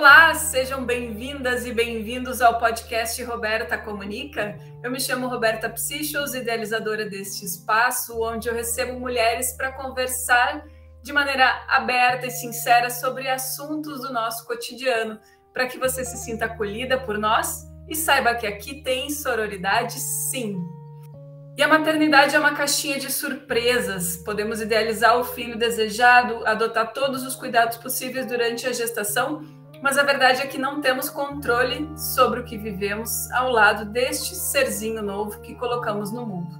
Olá, sejam bem-vindas e bem-vindos ao podcast Roberta Comunica. Eu me chamo Roberta Psichos, idealizadora deste espaço, onde eu recebo mulheres para conversar de maneira aberta e sincera sobre assuntos do nosso cotidiano, para que você se sinta acolhida por nós e saiba que aqui tem sororidade sim. E a maternidade é uma caixinha de surpresas. Podemos idealizar o filho desejado, adotar todos os cuidados possíveis durante a gestação, mas a verdade é que não temos controle sobre o que vivemos ao lado deste serzinho novo que colocamos no mundo.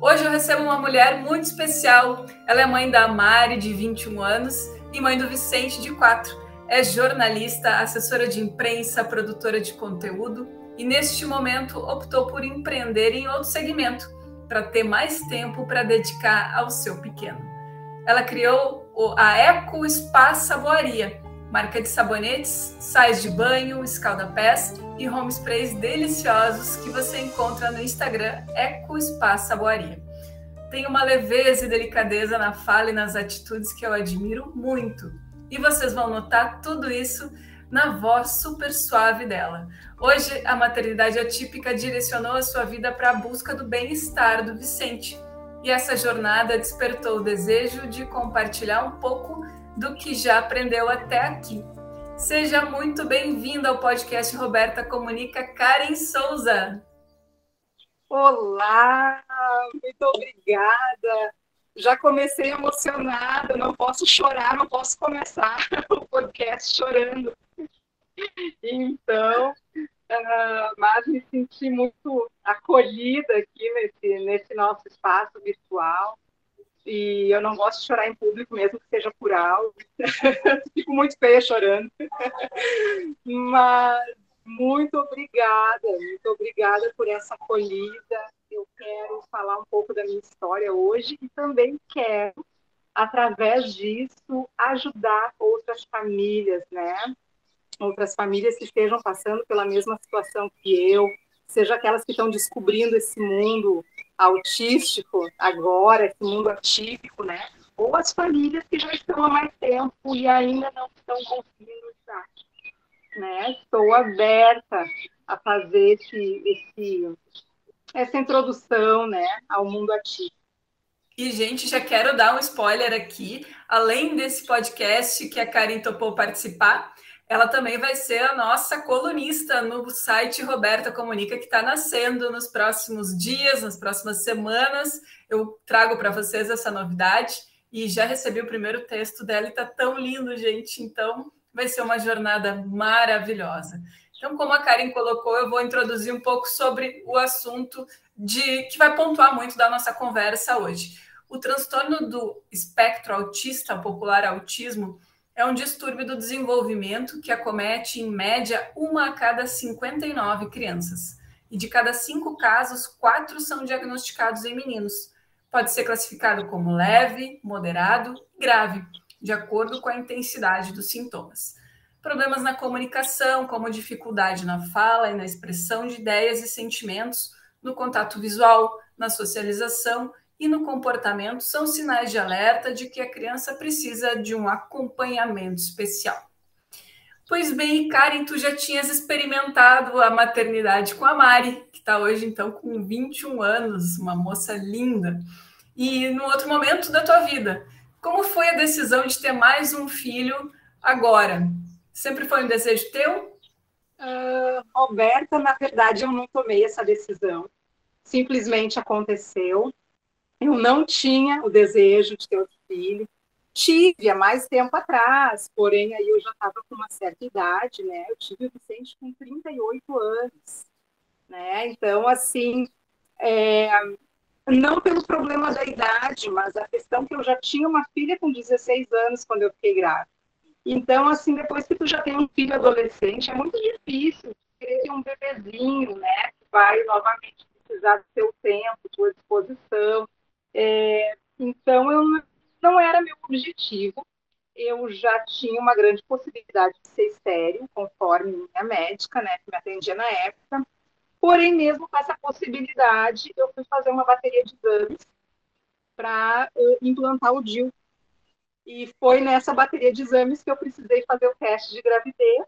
Hoje eu recebo uma mulher muito especial. Ela é mãe da Mari, de 21 anos, e mãe do Vicente, de 4. É jornalista, assessora de imprensa, produtora de conteúdo e, neste momento, optou por empreender em outro segmento para ter mais tempo para dedicar ao seu pequeno. Ela criou a Eco Spa Saboaria, marca de sabonetes, sais de banho, escalda-pés e home sprays deliciosos que você encontra no Instagram Eco Spa Saboaria. Tem uma leveza e delicadeza na fala e nas atitudes que eu admiro muito. E vocês vão notar tudo isso na voz super suave dela. Hoje, a maternidade atípica direcionou a sua vida para a busca do bem-estar do Vicente. E essa jornada despertou o desejo de compartilhar um pouco do que já aprendeu até aqui. Seja muito bem-vinda ao podcast Roberta Comunica, Karen Souza. Olá, muito obrigada. Já comecei emocionada, não posso chorar, não posso começar o podcast chorando. Então, uh, mas me senti muito acolhida aqui nesse, nesse nosso espaço virtual. E eu não gosto de chorar em público, mesmo que seja por áudio. Fico muito feia chorando. Mas muito obrigada, muito obrigada por essa acolhida. Eu quero falar um pouco da minha história hoje e também quero, através disso, ajudar outras famílias, né? outras famílias que estejam passando pela mesma situação que eu, seja aquelas que estão descobrindo esse mundo autístico agora, esse mundo atípico, né? Ou as famílias que já estão há mais tempo e ainda não estão conseguindo estar. Né? Estou aberta a fazer esse, esse, essa introdução né, ao mundo atípico. E, gente, já quero dar um spoiler aqui. Além desse podcast que a Karen topou participar, ela também vai ser a nossa colunista no site Roberta Comunica, que está nascendo nos próximos dias, nas próximas semanas. Eu trago para vocês essa novidade e já recebi o primeiro texto dela e está tão lindo, gente. Então, vai ser uma jornada maravilhosa. Então, como a Karen colocou, eu vou introduzir um pouco sobre o assunto de que vai pontuar muito da nossa conversa hoje. O transtorno do espectro autista, popular autismo, é um distúrbio do desenvolvimento que acomete, em média, uma a cada 59 crianças. E de cada cinco casos, quatro são diagnosticados em meninos. Pode ser classificado como leve, moderado e grave, de acordo com a intensidade dos sintomas. Problemas na comunicação, como dificuldade na fala e na expressão de ideias e sentimentos, no contato visual, na socialização e no comportamento são sinais de alerta de que a criança precisa de um acompanhamento especial. Pois bem, Karen, tu já tinhas experimentado a maternidade com a Mari, que está hoje então com 21 anos, uma moça linda. E no outro momento da tua vida, como foi a decisão de ter mais um filho agora? Sempre foi um desejo teu? Uh, Roberta, na verdade, eu não tomei essa decisão. Simplesmente aconteceu. Eu não tinha o desejo de ter outro filho. Tive há mais tempo atrás, porém aí eu já estava com uma certa idade, né? Eu tive o Vicente com 38 anos, né? Então, assim, é, não pelo problema da idade, mas a questão que eu já tinha uma filha com 16 anos quando eu fiquei grávida. Então, assim, depois que tu já tem um filho adolescente, é muito difícil ter um bebezinho, né? Que vai novamente precisar do seu tempo, sua disposição. É, então, eu não era meu objetivo. Eu já tinha uma grande possibilidade de ser estéreo, conforme minha médica, né, que me atendia na época. Porém, mesmo com essa possibilidade, eu fui fazer uma bateria de exames para uh, implantar o DIL. E foi nessa bateria de exames que eu precisei fazer o teste de gravidez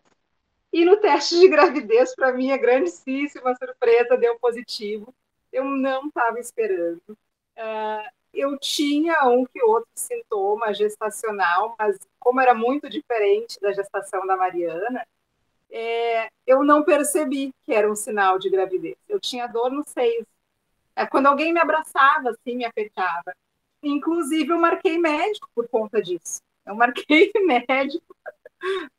E no teste de gravidez, para mim, é grandíssima surpresa, deu positivo. Eu não estava esperando. Uh, eu tinha um que outro sintoma gestacional, mas como era muito diferente da gestação da Mariana, é, eu não percebi que era um sinal de gravidez. Eu tinha dor no seio. É, quando alguém me abraçava, assim, me apertava. Inclusive, eu marquei médico por conta disso. Eu marquei médico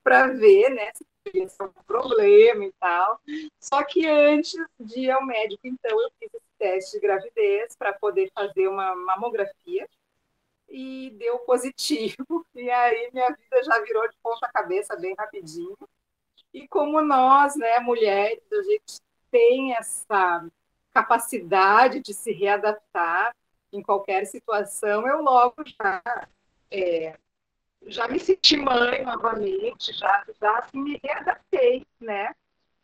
para ver né, se tinha um problema e tal. Só que antes de ir ao médico, então, eu fiz esse teste de gravidez para poder fazer uma mamografia e deu positivo. E aí minha vida já virou de ponta cabeça bem rapidinho. E como nós, né, mulheres, a gente tem essa capacidade de se readaptar em qualquer situação, eu logo já é, já me senti mãe novamente, já, já me readaptei, né?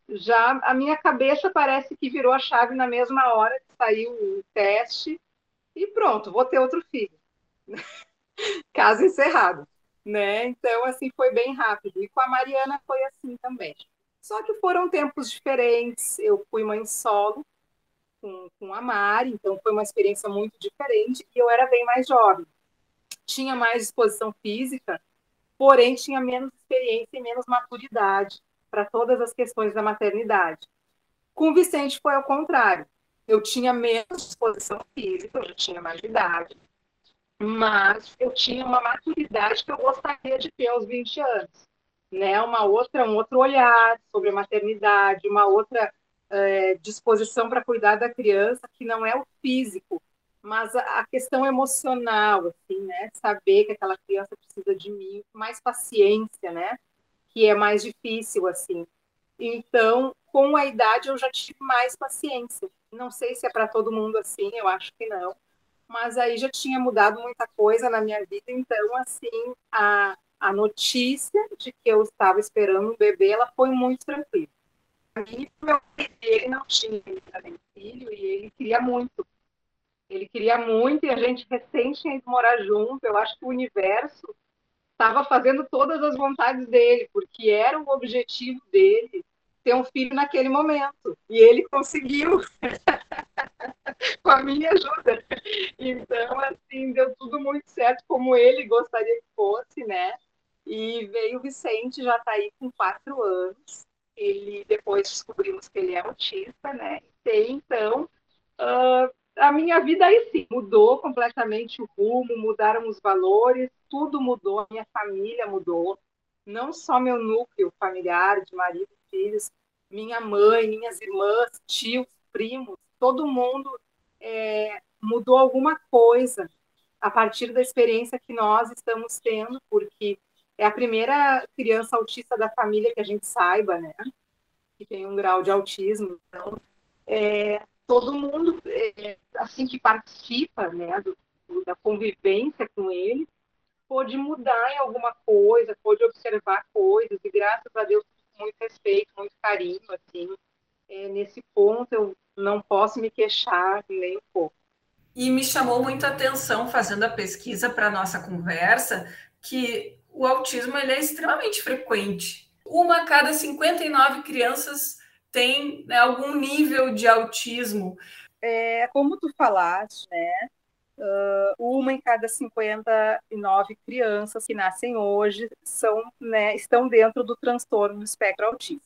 Já a minha cabeça parece que virou a chave na mesma hora que saiu o teste e pronto, vou ter outro filho. Caso encerrado, né? Então, assim, foi bem rápido. E com a Mariana foi assim também. Só que foram tempos diferentes. Eu fui mãe solo com, com a Mari, então foi uma experiência muito diferente. E eu era bem mais jovem tinha mais disposição física, porém tinha menos experiência e menos maturidade para todas as questões da maternidade. Com o Vicente foi ao contrário. Eu tinha menos disposição física, eu já tinha mais idade, mas eu tinha uma maturidade que eu gostaria de ter aos 20 anos, né? Uma outra, um outro olhar sobre a maternidade, uma outra é, disposição para cuidar da criança que não é o físico, mas a questão emocional, assim, né? Saber que aquela criança precisa de mim, mais paciência, né? Que é mais difícil, assim. Então, com a idade, eu já tive mais paciência. Não sei se é para todo mundo assim, eu acho que não. Mas aí já tinha mudado muita coisa na minha vida, então, assim, a, a notícia de que eu estava esperando um bebê, ela foi muito tranquila. Ele não tinha filho e ele queria muito ele queria muito e a gente recém tinha ido morar junto. Eu acho que o universo estava fazendo todas as vontades dele, porque era o objetivo dele ter um filho naquele momento. E ele conseguiu, com a minha ajuda. Então, assim, deu tudo muito certo, como ele gostaria que fosse, né? E veio o Vicente, já está aí com quatro anos. Ele, depois descobrimos que ele é autista, né? E então, uh, a minha vida aí sim mudou completamente o rumo, mudaram os valores, tudo mudou, minha família mudou, não só meu núcleo familiar de marido filhos, minha mãe, minhas irmãs, tios, primos, todo mundo é, mudou alguma coisa a partir da experiência que nós estamos tendo, porque é a primeira criança autista da família que a gente saiba, né? Que tem um grau de autismo. Então, é, todo mundo, é, assim que participa né, do, da convivência com ele, pode mudar em alguma coisa, pode observar coisas, e graças a Deus, muito respeito, muito carinho, assim, é, nesse ponto eu não posso me queixar nem um pouco. E me chamou muito a atenção, fazendo a pesquisa para a nossa conversa, que o autismo ele é extremamente frequente. Uma a cada 59 crianças tem né, algum nível de autismo. É, como tu falaste, né? Uh, uma em cada 59 crianças que nascem hoje são, né, estão dentro do transtorno do espectro autista.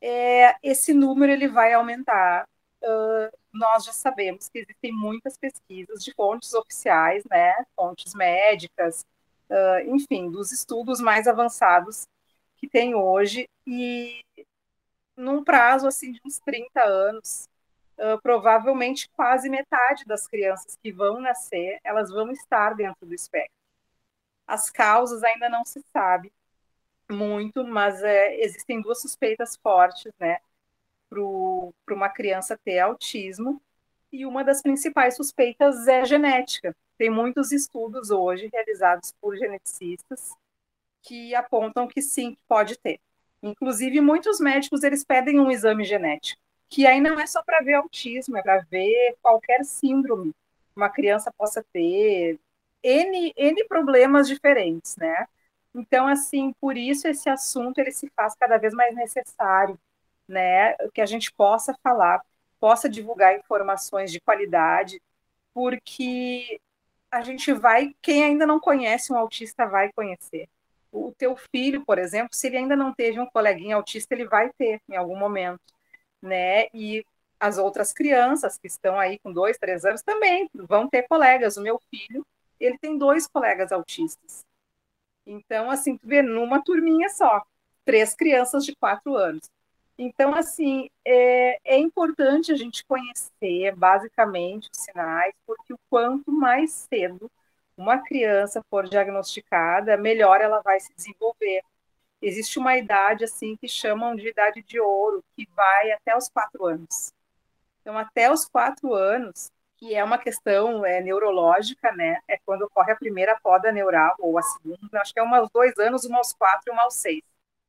É, esse número ele vai aumentar. Uh, nós já sabemos que existem muitas pesquisas de fontes oficiais, né, fontes médicas, uh, enfim, dos estudos mais avançados que tem hoje, e num prazo assim de uns 30 anos, uh, provavelmente quase metade das crianças que vão nascer, elas vão estar dentro do espectro. As causas ainda não se sabe muito, mas é, existem duas suspeitas fortes, né, para uma criança ter autismo, e uma das principais suspeitas é genética. Tem muitos estudos hoje realizados por geneticistas que apontam que sim, pode ter. Inclusive, muitos médicos eles pedem um exame genético, que aí não é só para ver autismo, é para ver qualquer síndrome que uma criança possa ter, N, N problemas diferentes, né? Então, assim, por isso esse assunto ele se faz cada vez mais necessário, né? Que a gente possa falar, possa divulgar informações de qualidade, porque a gente vai, quem ainda não conhece um autista vai conhecer. O teu filho, por exemplo, se ele ainda não teve um coleguinha autista, ele vai ter em algum momento, né? E as outras crianças que estão aí com dois, três anos também vão ter colegas. O meu filho, ele tem dois colegas autistas. Então, assim, tu vê numa turminha só, três crianças de quatro anos. Então, assim, é, é importante a gente conhecer basicamente os sinais, porque o quanto mais cedo uma criança for diagnosticada, melhor ela vai se desenvolver. Existe uma idade, assim, que chamam de idade de ouro, que vai até os quatro anos. Então, até os quatro anos, que é uma questão é, neurológica, né? É quando ocorre a primeira poda neural, ou a segunda, acho que é uma aos dois anos, uma aos quatro e uma aos seis.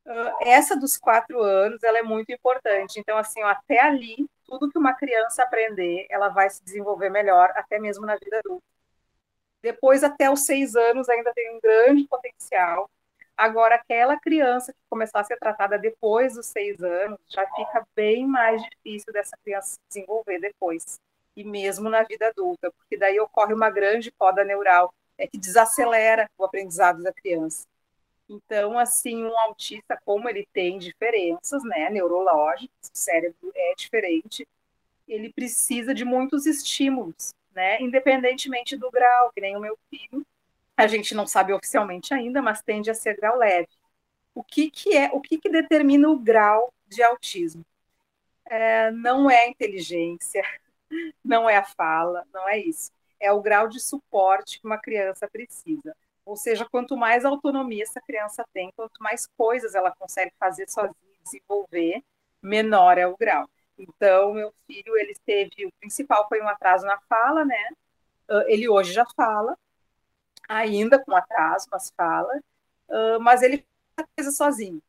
Uh, essa dos quatro anos, ela é muito importante. Então, assim, ó, até ali, tudo que uma criança aprender, ela vai se desenvolver melhor, até mesmo na vida adulta. Depois, até os seis anos, ainda tem um grande potencial. Agora, aquela criança que começar a ser tratada depois dos seis anos, já fica bem mais difícil dessa criança se desenvolver depois e mesmo na vida adulta, porque daí ocorre uma grande poda neural, é que desacelera o aprendizado da criança. Então, assim, um autista, como ele tem diferenças, né, neurológicas, o cérebro é diferente, ele precisa de muitos estímulos, né, independentemente do grau, que nem o meu filho, a gente não sabe oficialmente ainda, mas tende a ser grau leve. O que que é, o que que determina o grau de autismo? É, não é a inteligência, não é a fala, não é isso. É o grau de suporte que uma criança precisa. Ou seja, quanto mais autonomia essa criança tem, quanto mais coisas ela consegue fazer sozinha, desenvolver, menor é o grau. Então, meu filho, ele teve, o principal foi um atraso na fala, né? Ah, ele hoje já fala, ainda com atraso, mas fala, ah, mas ele faz coisa sozinho.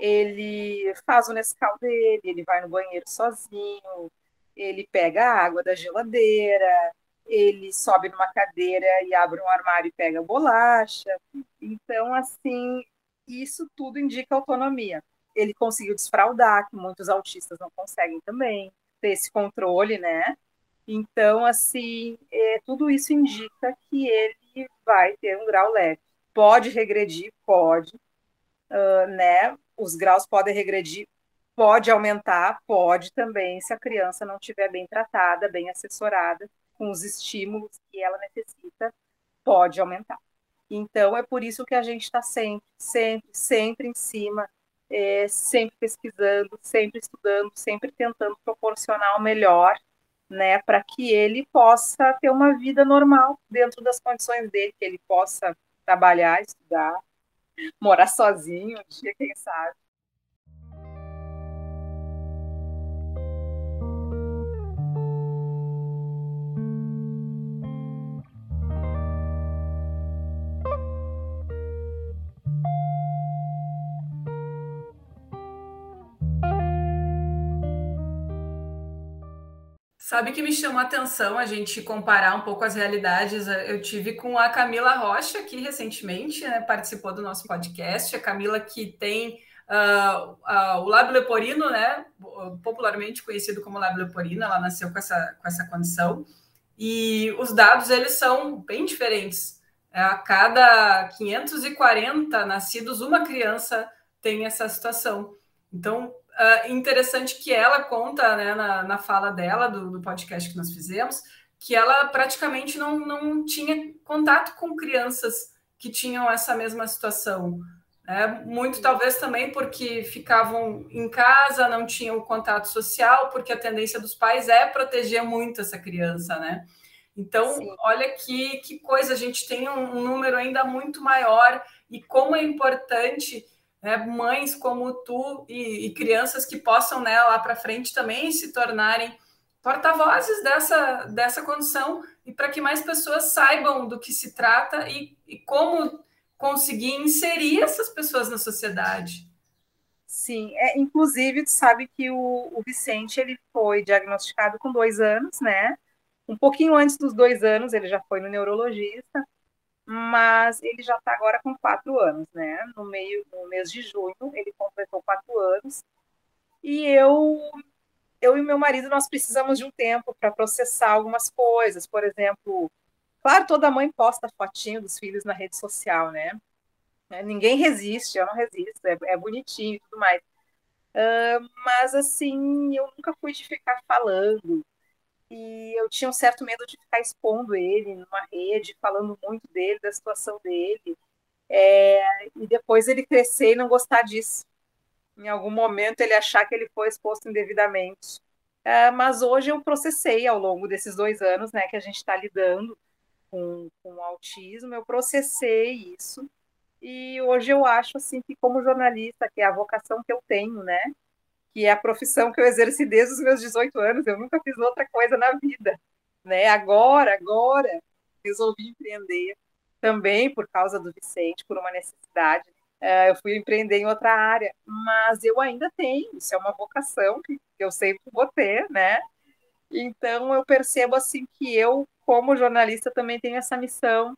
Ele faz o Nescau dele, ele vai no banheiro sozinho, ele pega a água da geladeira, ele sobe numa cadeira e abre um armário e pega bolacha. Então, assim, isso tudo indica autonomia. Ele conseguiu desfraudar, que muitos autistas não conseguem também, ter esse controle, né? Então, assim, é, tudo isso indica que ele vai ter um grau leve. Pode regredir? Pode. Uh, né? Os graus podem regredir Pode aumentar, pode também, se a criança não estiver bem tratada, bem assessorada, com os estímulos que ela necessita, pode aumentar. Então, é por isso que a gente está sempre, sempre, sempre em cima, é, sempre pesquisando, sempre estudando, sempre tentando proporcionar o melhor, né, para que ele possa ter uma vida normal dentro das condições dele, que ele possa trabalhar, estudar, morar sozinho um dia, quem sabe, Sabe que me chamou a atenção a gente comparar um pouco as realidades? Eu tive com a Camila Rocha aqui recentemente, né, participou do nosso podcast. A Camila que tem uh, uh, o lábio leporino, né, popularmente conhecido como lábio leporino, ela nasceu com essa, com essa condição. E os dados, eles são bem diferentes. É, a cada 540 nascidos, uma criança tem essa situação. Então, uh, interessante que ela conta né, na, na fala dela, do, do, podcast que nós fizemos, que ela praticamente não, não tinha contato com crianças que tinham essa mesma situação. Né? Muito talvez também porque ficavam em casa, não tinham contato social, porque a tendência dos pais é proteger muito essa criança, né? Então, Sim. olha que, que coisa, a gente tem um, um número ainda muito maior e como é importante né, mães como tu e, e, crianças que possam né, lá para frente também se tornarem porta-vozes dessa, dessa condição e para que mais pessoas saibam do que se trata e, e como conseguir inserir essas pessoas na sociedade. Sim, é, inclusive, tu sabe que o, o Vicente ele foi diagnosticado com dois anos, né? Um pouquinho antes dos dois anos, ele já foi no neurologista, mas ele já está agora com quatro anos, né? No meio, no mês de junho, ele completou quatro anos. E eu, eu e meu marido, nós precisamos de um tempo para processar algumas coisas. Por exemplo, claro, toda mãe posta fotinho dos filhos na rede social, né? É, ninguém resiste, eu não resisto, é, é bonitinho e tudo mais. Uh, mas assim, eu nunca fui de ficar falando, e eu tinha um certo medo de ficar expondo ele numa rede, falando muito dele, da situação dele, é, e depois ele crescer e não gostar disso. Em algum momento ele achar que ele foi exposto indevidamente. É, mas hoje eu processei ao longo desses dois anos, né, que a gente está lidando com, com o autismo, eu processei isso. E hoje eu acho assim que como jornalista, que é a vocação que eu tenho, né, que é a profissão que eu exerci desde os meus 18 anos. Eu nunca fiz outra coisa na vida, né? Agora, agora resolvi empreender também por causa do Vicente, por uma necessidade. É, eu fui empreender em outra área, mas eu ainda tenho, isso é uma vocação que eu sempre vou ter, né? Então eu percebo assim que eu, como jornalista, também tenho essa missão.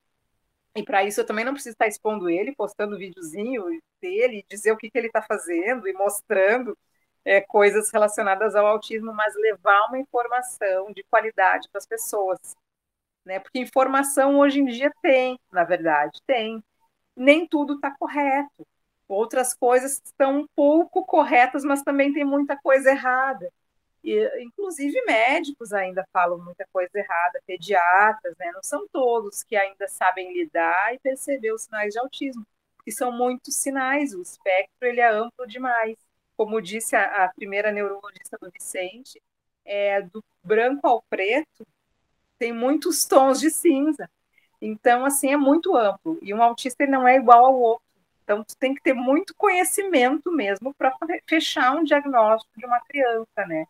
E para isso eu também não preciso estar expondo ele, postando videozinho dele, dizer o que, que ele está fazendo e mostrando é, coisas relacionadas ao autismo, mas levar uma informação de qualidade para as pessoas. Né? Porque informação hoje em dia tem, na verdade, tem. Nem tudo está correto. Outras coisas estão um pouco corretas, mas também tem muita coisa errada. E, inclusive médicos ainda falam muita coisa errada, pediatras, né? não são todos que ainda sabem lidar e perceber os sinais de autismo, que são muitos sinais, o espectro ele é amplo demais como disse a, a primeira neurologista do Vicente, é, do branco ao preto, tem muitos tons de cinza. Então, assim, é muito amplo. E um autista não é igual ao outro. Então, tu tem que ter muito conhecimento mesmo para fechar um diagnóstico de uma criança, né?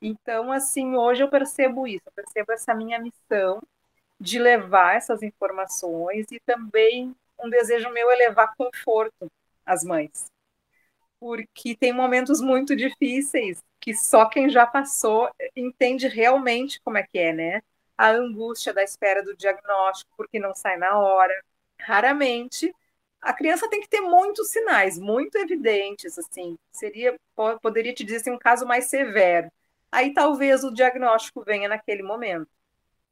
Então, assim, hoje eu percebo isso, eu percebo essa minha missão de levar essas informações e também um desejo meu é levar conforto às mães porque tem momentos muito difíceis que só quem já passou entende realmente como é que é, né? A angústia da espera do diagnóstico, porque não sai na hora. Raramente a criança tem que ter muitos sinais, muito evidentes, assim. Seria, poderia te dizer assim, um caso mais severo. Aí talvez o diagnóstico venha naquele momento.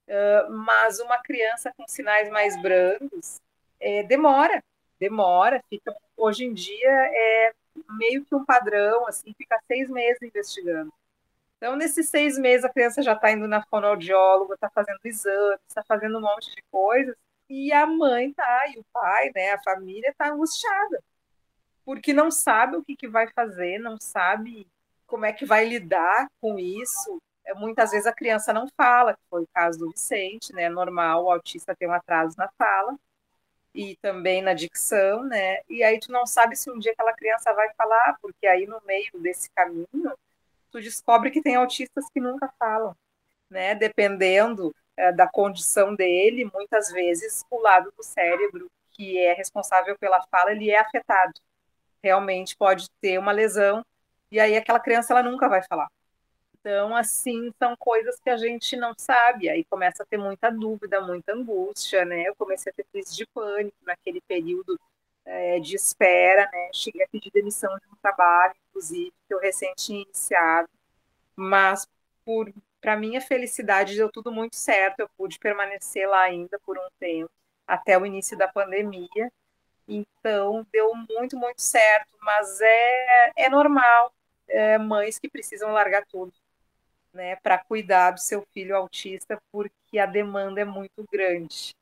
Uh, mas uma criança com sinais mais brandos é, demora, demora, fica. Hoje em dia é meio que um padrão, assim, fica seis meses investigando. Então, nesses seis meses, a criança já está indo na fonoaudióloga, está fazendo exames, está fazendo um monte de coisas, e a mãe tá, e o pai, né, a família está angustiada, porque não sabe o que, que vai fazer, não sabe como é que vai lidar com isso. É, muitas vezes a criança não fala, que foi o caso do Vicente, né, normal, o autista tem um atraso na fala, e também na dicção, né? E aí tu não sabe se um dia aquela criança vai falar, porque aí no meio desse caminho tu descobre que tem autistas que nunca falam, né? Dependendo é, da condição dele, muitas vezes o lado do cérebro que é responsável pela fala ele é afetado. Realmente pode ter uma lesão e aí aquela criança ela nunca vai falar. Então, assim, são coisas que a gente não sabe, aí começa a ter muita dúvida, muita angústia, né? Eu comecei a ter crise de pânico naquele período é, de espera, né? Cheguei a pedir demissão de um trabalho, inclusive, que eu recente tinha iniciado, mas para minha felicidade deu tudo muito certo, eu pude permanecer lá ainda por um tempo, até o início da pandemia, então deu muito, muito certo, mas é, é normal, é, mães que precisam largar tudo né, para cuidar do seu filho autista, porque a demanda é muito grande.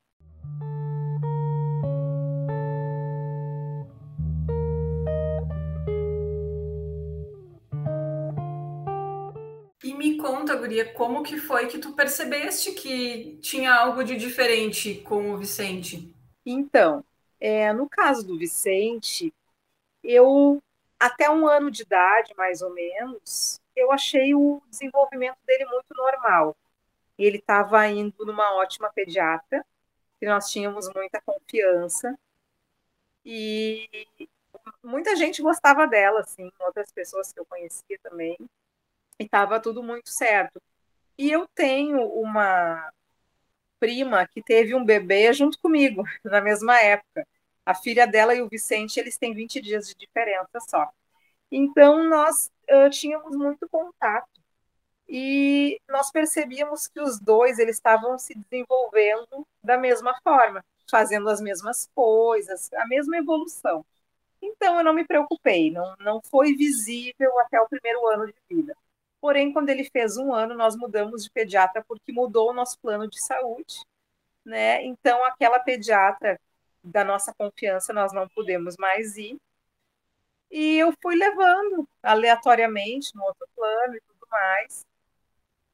E me conta, Guria, como que foi que tu percebeste que tinha algo de diferente com o Vicente? Então, é, no caso do Vicente, eu até um ano de idade, mais ou menos, eu achei o desenvolvimento dele muito normal. Ele estava indo numa ótima pediatra, que nós tínhamos muita confiança, e muita gente gostava dela, assim, outras pessoas que eu conhecia também, e estava tudo muito certo. E eu tenho uma prima que teve um bebê junto comigo, na mesma época. A filha dela e o Vicente, eles têm 20 dias de diferença só. Então, nós uh, tínhamos muito contato. E nós percebíamos que os dois eles estavam se desenvolvendo da mesma forma, fazendo as mesmas coisas, a mesma evolução. Então, eu não me preocupei, não, não foi visível até o primeiro ano de vida. Porém, quando ele fez um ano, nós mudamos de pediatra porque mudou o nosso plano de saúde, né? Então, aquela pediatra da nossa confiança, nós não pudemos mais ir. E eu fui levando aleatoriamente no outro plano e tudo mais.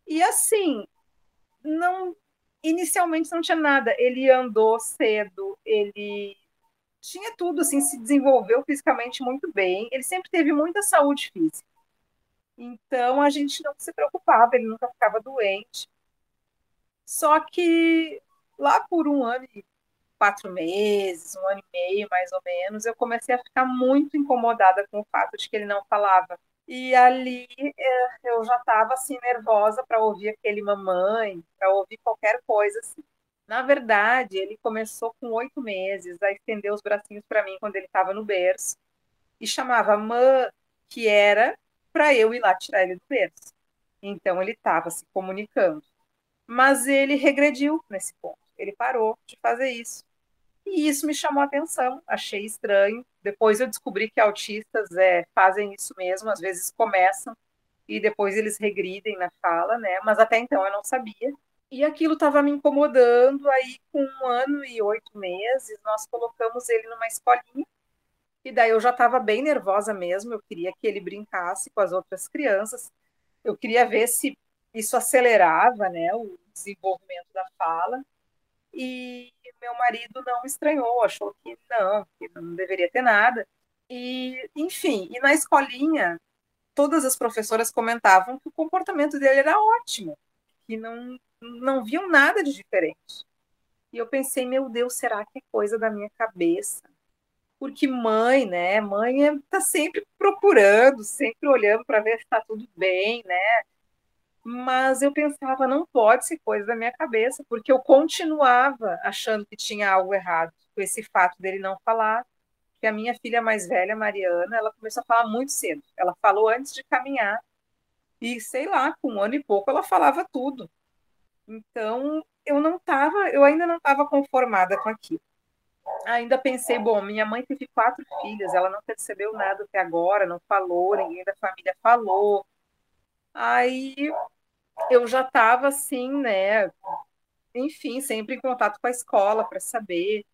E assim, não inicialmente não tinha nada. Ele andou cedo, ele tinha tudo assim, se desenvolveu fisicamente muito bem. Ele sempre teve muita saúde física. Então a gente não se preocupava, ele nunca ficava doente. Só que lá por um ano e quatro meses, um ano e meio mais ou menos, eu comecei a ficar muito incomodada com o fato de que ele não falava. E ali é, eu já estava assim nervosa para ouvir aquele mamãe, para ouvir qualquer coisa assim. Na verdade, ele começou com oito meses a estender os bracinhos para mim quando ele estava no berço e chamava mãe, que era para eu ir lá tirar ele do berço. Então ele estava se comunicando. Mas ele regrediu nesse ponto. Ele parou de fazer isso. E isso me chamou a atenção, achei estranho. Depois eu descobri que autistas é, fazem isso mesmo, às vezes começam e depois eles regridem na fala, né? Mas até então eu não sabia. E aquilo estava me incomodando. Aí, com um ano e oito meses, nós colocamos ele numa escolinha e daí eu já estava bem nervosa mesmo, eu queria que ele brincasse com as outras crianças, eu queria ver se isso acelerava né, o desenvolvimento da fala. E meu marido não estranhou, achou que não, que não deveria ter nada. E, enfim, e na escolinha, todas as professoras comentavam que o comportamento dele era ótimo, que não, não viam nada de diferente. E eu pensei, meu Deus, será que é coisa da minha cabeça? porque mãe, né? Mãe está sempre procurando, sempre olhando para ver se está tudo bem, né? Mas eu pensava, não pode ser coisa da minha cabeça, porque eu continuava achando que tinha algo errado com esse fato dele não falar. Que a minha filha mais velha, Mariana, ela começou a falar muito cedo. Ela falou antes de caminhar. E sei lá, com um ano e pouco ela falava tudo. Então, eu não estava, eu ainda não estava conformada com aquilo ainda pensei, bom, minha mãe teve quatro filhas, ela não percebeu nada até agora, não falou, ninguém da família falou. Aí eu já estava assim, né? Enfim, sempre em contato com a escola para saber.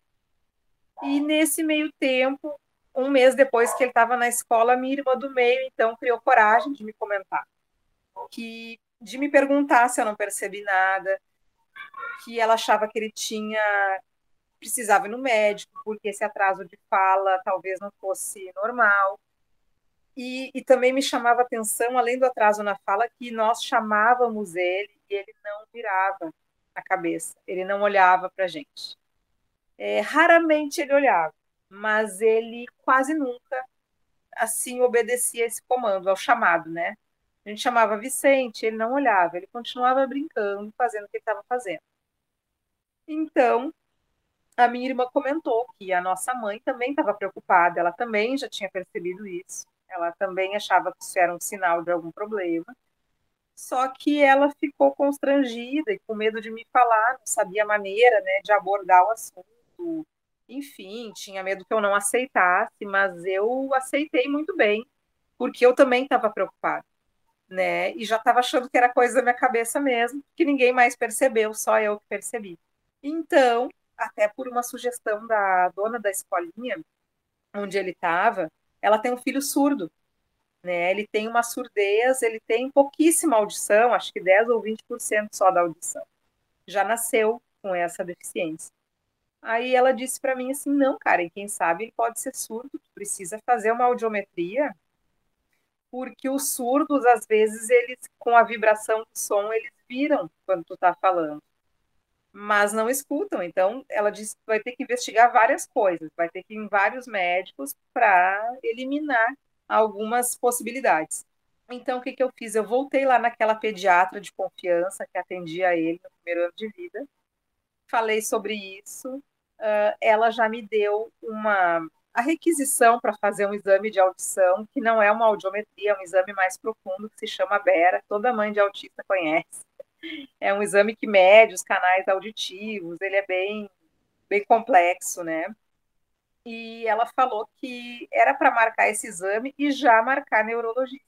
E nesse meio tempo, um mês depois que ele estava na escola, minha irmã do meio, então, criou coragem de me comentar, que de me perguntar se eu não percebi nada, que ela achava que ele tinha precisava ir no médico, porque esse atraso de fala talvez não fosse normal. E, e também me chamava atenção, além do atraso na fala, que nós chamávamos ele e ele não virava a cabeça, ele não olhava para a gente. É, raramente ele olhava, mas ele quase nunca assim obedecia esse comando, ao chamado, né? A gente chamava Vicente, ele não olhava, ele continuava brincando, fazendo o que ele estava fazendo. Então, a minha irmã comentou que a nossa mãe também estava preocupada, ela também já tinha percebido isso, ela também achava que isso era um sinal de algum problema, só que ela ficou constrangida e com medo de me falar, não sabia a maneira né, de abordar o assunto, enfim, tinha medo que eu não aceitasse, mas eu aceitei muito bem, porque eu também estava preocupada. Né? E já estava achando que era coisa da minha cabeça mesmo, que ninguém mais percebeu, só eu que percebi. Então, até por uma sugestão da dona da escolinha onde ele estava, ela tem um filho surdo. Né? Ele tem uma surdez, ele tem pouquíssima audição, acho que 10 ou 20% só da audição. Já nasceu com essa deficiência. Aí ela disse para mim assim: não, cara, quem sabe ele pode ser surdo, precisa fazer uma audiometria, porque os surdos, às vezes, eles, com a vibração do som, eles viram quando tu tá falando mas não escutam. Então, ela disse que vai ter que investigar várias coisas, vai ter que ir em vários médicos para eliminar algumas possibilidades. Então, o que, que eu fiz? Eu voltei lá naquela pediatra de confiança que atendia ele no primeiro ano de vida falei sobre isso, uh, ela já me deu uma a requisição para fazer um exame de audição, que não é uma audiometria, é um exame mais profundo, que se chama BERA, toda mãe de autista conhece. É um exame que mede os canais auditivos, ele é bem, bem complexo, né? E ela falou que era para marcar esse exame e já marcar neurologista.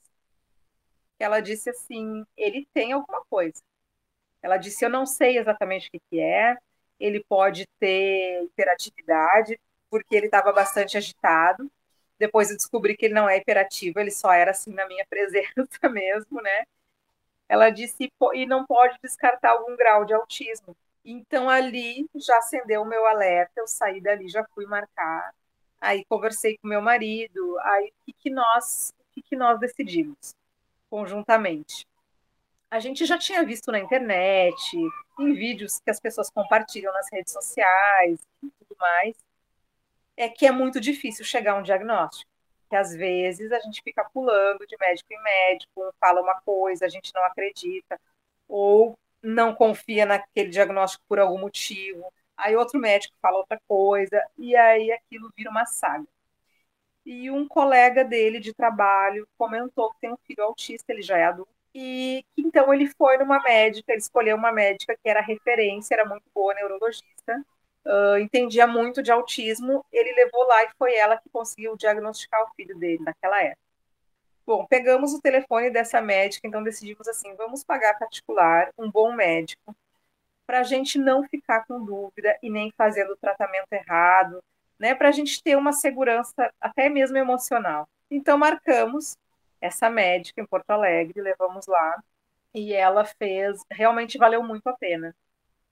Ela disse assim: ele tem alguma coisa. Ela disse: eu não sei exatamente o que, que é, ele pode ter hiperatividade, porque ele estava bastante agitado. Depois eu descobri que ele não é hiperativo, ele só era assim na minha presença mesmo, né? Ela disse e não pode descartar algum grau de autismo. Então ali já acendeu o meu alerta, eu saí dali, já fui marcar. Aí conversei com meu marido, aí o que, que nós, o que, que nós decidimos conjuntamente? A gente já tinha visto na internet, em vídeos que as pessoas compartilham nas redes sociais e tudo mais, é que é muito difícil chegar a um diagnóstico. Que às vezes a gente fica pulando de médico em médico, fala uma coisa, a gente não acredita, ou não confia naquele diagnóstico por algum motivo, aí outro médico fala outra coisa, e aí aquilo vira uma saga. E um colega dele de trabalho comentou que tem um filho autista, ele já é adulto, e então ele foi numa médica, ele escolheu uma médica que era referência, era muito boa neurologista, uh, entendia muito de autismo, ele levou lá e foi ela que conseguiu diagnosticar o filho dele naquela época. Bom, pegamos o telefone dessa médica, então decidimos assim: vamos pagar particular, um bom médico, para a gente não ficar com dúvida e nem fazendo o tratamento errado, né? Para a gente ter uma segurança até mesmo emocional. Então marcamos essa médica em Porto Alegre, levamos lá e ela fez, realmente valeu muito a pena,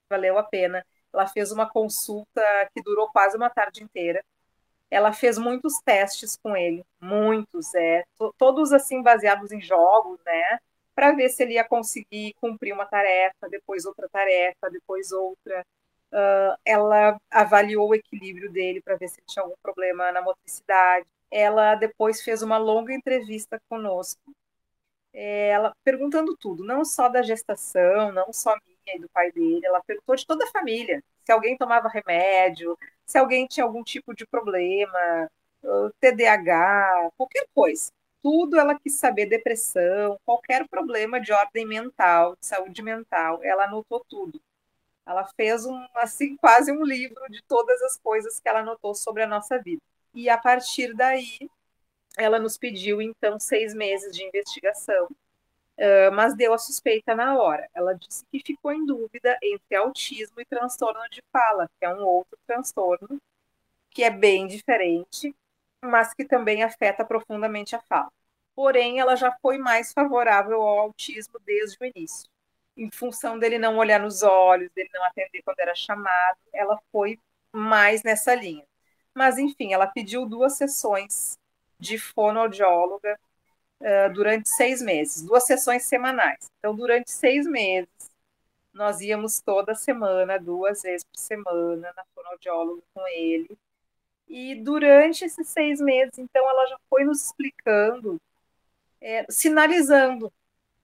valeu a pena. Ela fez uma consulta que durou quase uma tarde inteira. Ela fez muitos testes com ele, muitos, é, todos assim baseados em jogos, né? Para ver se ele ia conseguir cumprir uma tarefa, depois outra tarefa, depois outra. Uh, ela avaliou o equilíbrio dele para ver se tinha algum problema na motricidade. Ela depois fez uma longa entrevista conosco, é, ela perguntando tudo, não só da gestação, não só e do pai dele, ela perguntou de toda a família, se alguém tomava remédio, se alguém tinha algum tipo de problema, TDAH, qualquer coisa. Tudo ela quis saber, depressão, qualquer problema de ordem mental, de saúde mental, ela anotou tudo. Ela fez um, assim, quase um livro de todas as coisas que ela anotou sobre a nossa vida. E a partir daí, ela nos pediu, então, seis meses de investigação Uh, mas deu a suspeita na hora. Ela disse que ficou em dúvida entre autismo e transtorno de fala, que é um outro transtorno que é bem diferente, mas que também afeta profundamente a fala. Porém, ela já foi mais favorável ao autismo desde o início. Em função dele não olhar nos olhos, dele não atender quando era chamado, ela foi mais nessa linha. Mas, enfim, ela pediu duas sessões de fonoaudióloga uh, durante seis meses, duas sessões semanais. Então, durante seis meses, nós íamos toda semana, duas vezes por semana, na fonoaudióloga com ele. E durante esses seis meses, então, ela já foi nos explicando, é, sinalizando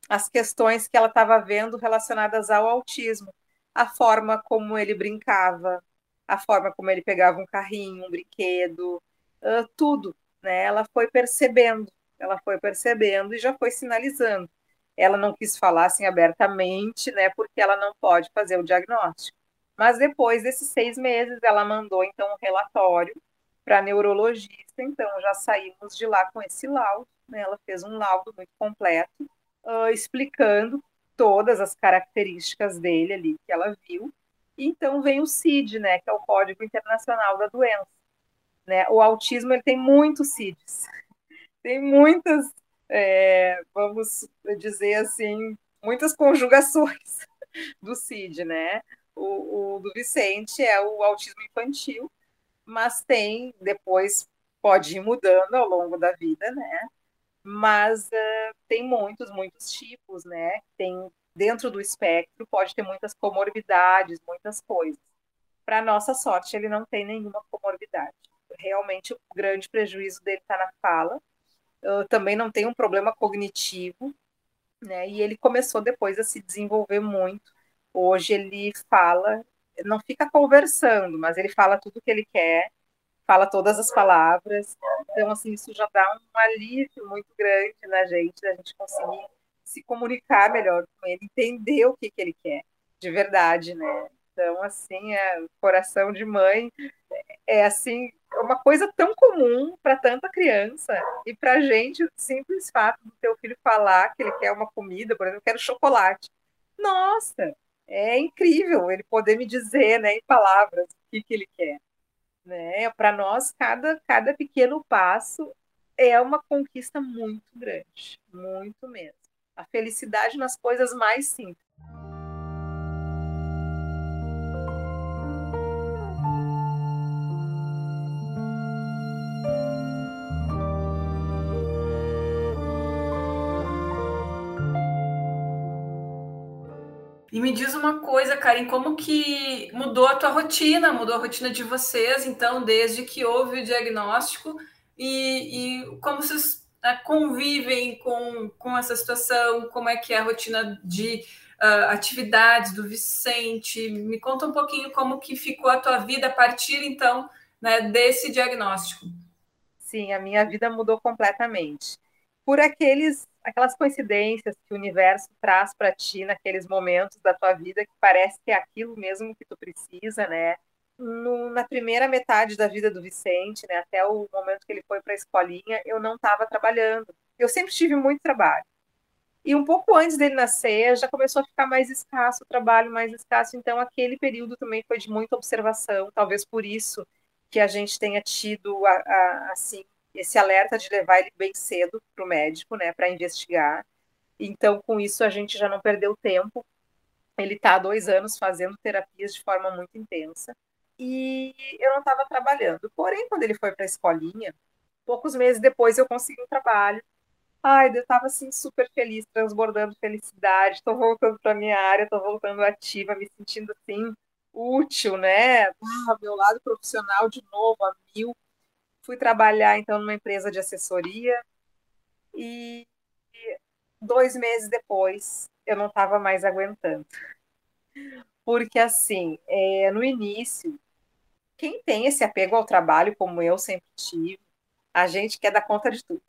as questões que ela estava vendo relacionadas ao autismo, a forma como ele brincava, a forma como ele pegava um carrinho, um brinquedo, uh, tudo, né? Ela foi percebendo ela foi percebendo e já foi sinalizando. Ela não quis falar assim abertamente, né, porque ela não pode fazer o diagnóstico. Mas depois desses seis meses, ela mandou então um relatório para neurologista, então já saímos de lá com esse laudo. Né, ela fez um laudo muito completo, uh, explicando todas as características dele ali que ela viu. E então vem o CID, né, que é o Código Internacional da Doença. Né? O autismo ele tem muitos CIDs tem muitas, é, vamos dizer assim, muitas conjugações do CID, né? O, o, do Vicente é o autismo infantil, mas tem, depois pode ir mudando ao longo da vida, né? Mas uh, tem muitos, muitos tipos, né? Tem dentro do espectro, pode ter muitas comorbidades, muitas coisas. Para nossa sorte, ele não tem nenhuma comorbidade. Realmente, o grande prejuízo dele está na fala, também não tem um problema cognitivo, né? E ele começou depois a se desenvolver muito. Hoje ele fala não fica conversando, mas ele fala tudo o que ele quer, fala todas as palavras. Então, assim, isso já dá um alívio muito grande na gente, a gente conseguir se comunicar melhor com ele, entender o que, que ele quer, de verdade, né? Então, assim, é, coração de mãe é assim uma coisa tão comum para tanta criança e para gente o simples fato do teu filho falar que ele quer uma comida, por exemplo, eu quero chocolate. Nossa, é incrível ele poder me dizer, né, em palavras o que, que ele quer. Né? Para nós, cada, cada pequeno passo é uma conquista muito grande, muito mesmo. A felicidade nas coisas mais simples. Me diz uma coisa, Karen, como que mudou a tua rotina, mudou a rotina de vocês, então, desde que houve o diagnóstico e, e como vocês né, convivem com, com essa situação, como é que é a rotina de uh, atividades do Vicente, me conta um pouquinho como que ficou a tua vida a partir, então, né, desse diagnóstico. Sim, a minha vida mudou completamente. Por aqueles aquelas coincidências que o universo traz para ti naqueles momentos da tua vida que parece que é aquilo mesmo que tu precisa, né? No, na primeira metade da vida do Vicente, né, até o momento que ele foi para a escolinha, eu não estava trabalhando. Eu sempre tive muito trabalho. E um pouco antes dele nascer, já começou a ficar mais escasso o trabalho, mais escasso. Então, aquele período também foi de muita observação. Talvez por isso que a gente tenha tido, a, a, assim, esse alerta de levar ele bem cedo para o médico, né, para investigar. Então, com isso, a gente já não perdeu tempo. Ele está há dois anos fazendo terapias de forma muito intensa. E eu não estava trabalhando. Porém, quando ele foi para a escolinha, poucos meses depois eu consegui um trabalho. Ai, eu estava assim super feliz, transbordando felicidade. Estou voltando para minha área, estou voltando ativa, me sentindo assim útil, né? Ah, meu lado profissional de novo a mil fui trabalhar então numa empresa de assessoria e dois meses depois eu não estava mais aguentando. Porque assim, é, no início, quem tem esse apego ao trabalho, como eu sempre tive, a gente quer dar conta de tudo.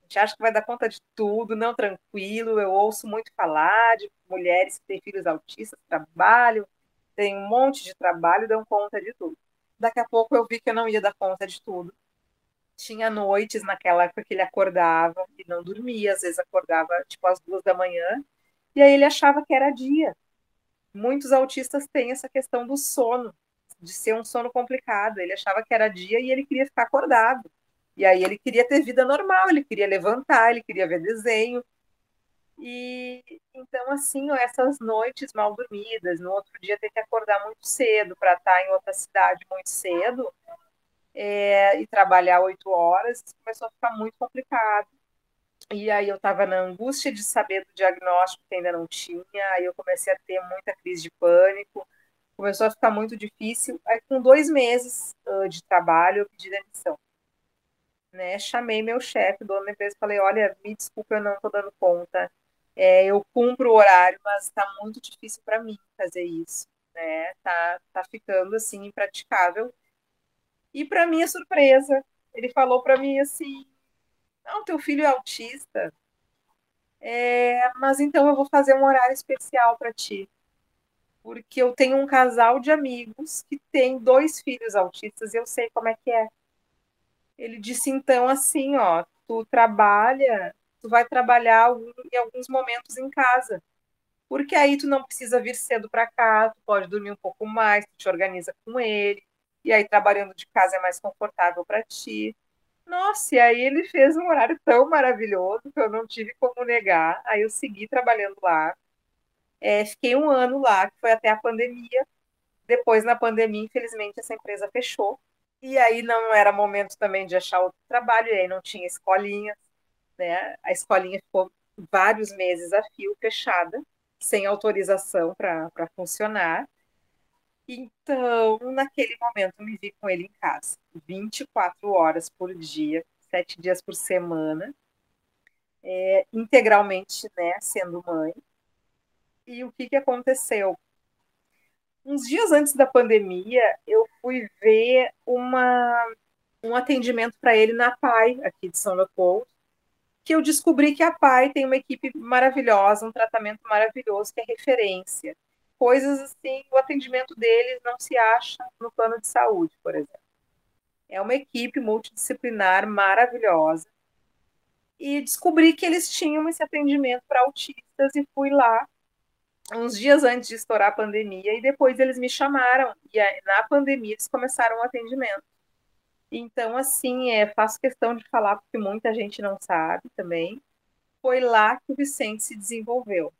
A gente acha que vai dar conta de tudo, não tranquilo. Eu ouço muito falar de mulheres que têm filhos autistas, trabalham, tem um monte de trabalho, dão conta de tudo. Daqui a pouco eu vi que eu não ia dar conta de tudo tinha noites naquela época que ele acordava e não dormia, às vezes acordava tipo às duas da manhã, e aí ele achava que era dia. Muitos autistas têm essa questão do sono, de ser um sono complicado. Ele achava que era dia e ele queria ficar acordado. E aí ele queria ter vida normal, ele queria levantar, ele queria ver desenho. E então, assim, essas noites mal dormidas, no outro dia ter que acordar muito cedo para estar em outra cidade muito cedo, é, e trabalhar oito horas, começou a ficar muito complicado. E aí eu estava na angústia de saber do diagnóstico que ainda não tinha, aí eu comecei a ter muita crise de pânico, começou a ficar muito difícil. Aí com dois meses uh, de trabalho eu pedi demissão. Né? Chamei meu chefe, dono da empresa, falei, olha, me desculpa, eu não estou dando conta. É, eu cumpro o horário, mas está muito difícil para mim fazer isso. Né? Tá, tá ficando assim impraticável e para minha surpresa, ele falou para mim assim: "Não, teu filho é autista. É, mas então eu vou fazer um horário especial para ti, porque eu tenho um casal de amigos que tem dois filhos autistas e eu sei como é que é. Ele disse então assim, ó, tu trabalha, tu vai trabalhar em alguns momentos em casa, porque aí tu não precisa vir cedo para cá, tu pode dormir um pouco mais, tu te organiza com ele e aí trabalhando de casa é mais confortável para ti. Nossa, e aí ele fez um horário tão maravilhoso que eu não tive como negar. Aí eu segui trabalhando lá. É, fiquei um ano lá, que foi até a pandemia. Depois, na pandemia, infelizmente, essa empresa fechou. E aí não era momento também de achar outro trabalho, e aí não tinha escolinha, né? A escolinha ficou vários meses a fio fechada, sem autorização para funcionar. Então, naquele momento, me vi com ele em casa, 24 horas por dia, sete dias por semana, é, integralmente, né, sendo mãe. E o que, que aconteceu? uns dias antes da pandemia, eu fui ver uma, um atendimento para ele na PAI, aqui de São Leopoldo, que eu descobri que a PAI tem uma equipe maravilhosa, um tratamento maravilhoso, que é referência. Coisas assim, o atendimento deles não se acha no plano de saúde, por exemplo. É uma equipe multidisciplinar maravilhosa. E descobri que eles tinham esse atendimento para autistas e fui lá uns dias antes de estourar a pandemia e depois eles me chamaram e na pandemia eles começaram o atendimento. Então, assim, é, faço questão de falar porque muita gente não sabe também. Foi lá que o Vicente se desenvolveu.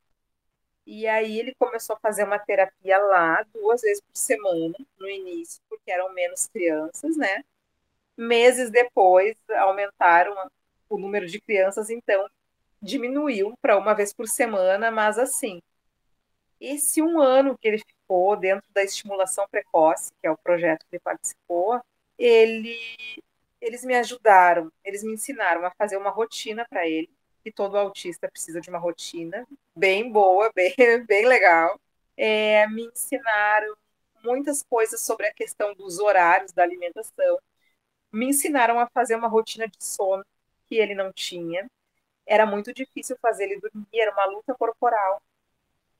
E aí ele começou a fazer uma terapia lá duas vezes por semana no início, porque eram menos crianças, né? Meses depois aumentaram o número de crianças, então diminuiu para uma vez por semana, mas assim, esse um ano que ele ficou dentro da estimulação precoce, que é o projeto que ele participou, ele, eles me ajudaram, eles me ensinaram a fazer uma rotina para ele, que todo autista precisa de uma rotina bem boa, bem, bem legal. É, me ensinaram muitas coisas sobre a questão dos horários da alimentação, me ensinaram a fazer uma rotina de sono que ele não tinha. Era muito difícil fazer ele dormir, era uma luta corporal.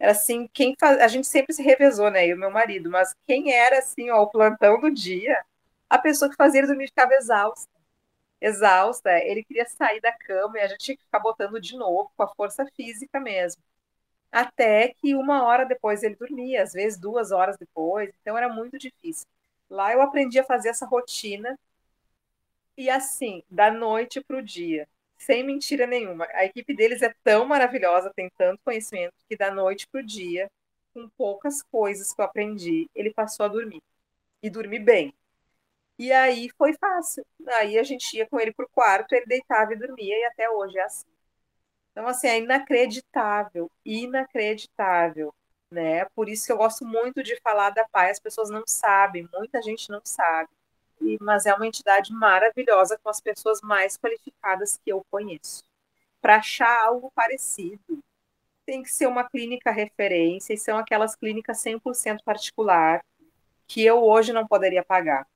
Era assim, quem faz... a gente sempre se revezou, né, eu e meu marido, mas quem era assim, ó, o plantão do dia, a pessoa que fazia ele dormir ficava exausta. Exausta, ele queria sair da cama e a gente tinha que ficar botando de novo, com a força física mesmo. Até que uma hora depois ele dormia, às vezes duas horas depois, então era muito difícil. Lá eu aprendi a fazer essa rotina e assim, da noite para o dia sem mentira nenhuma. A equipe deles é tão maravilhosa, tem tanto conhecimento, que da noite para o dia, com poucas coisas que eu aprendi, ele passou a dormir. E dormir bem. E aí foi fácil. Aí a gente ia com ele para o quarto, ele deitava e dormia, e até hoje é assim. Então, assim, é inacreditável, inacreditável, né? Por isso que eu gosto muito de falar da PAI, as pessoas não sabem, muita gente não sabe mas é uma entidade maravilhosa com as pessoas mais qualificadas que eu conheço. Para achar algo parecido, tem que ser uma clínica referência, e são aquelas clínicas 100% particular, que eu hoje não poderia pagar.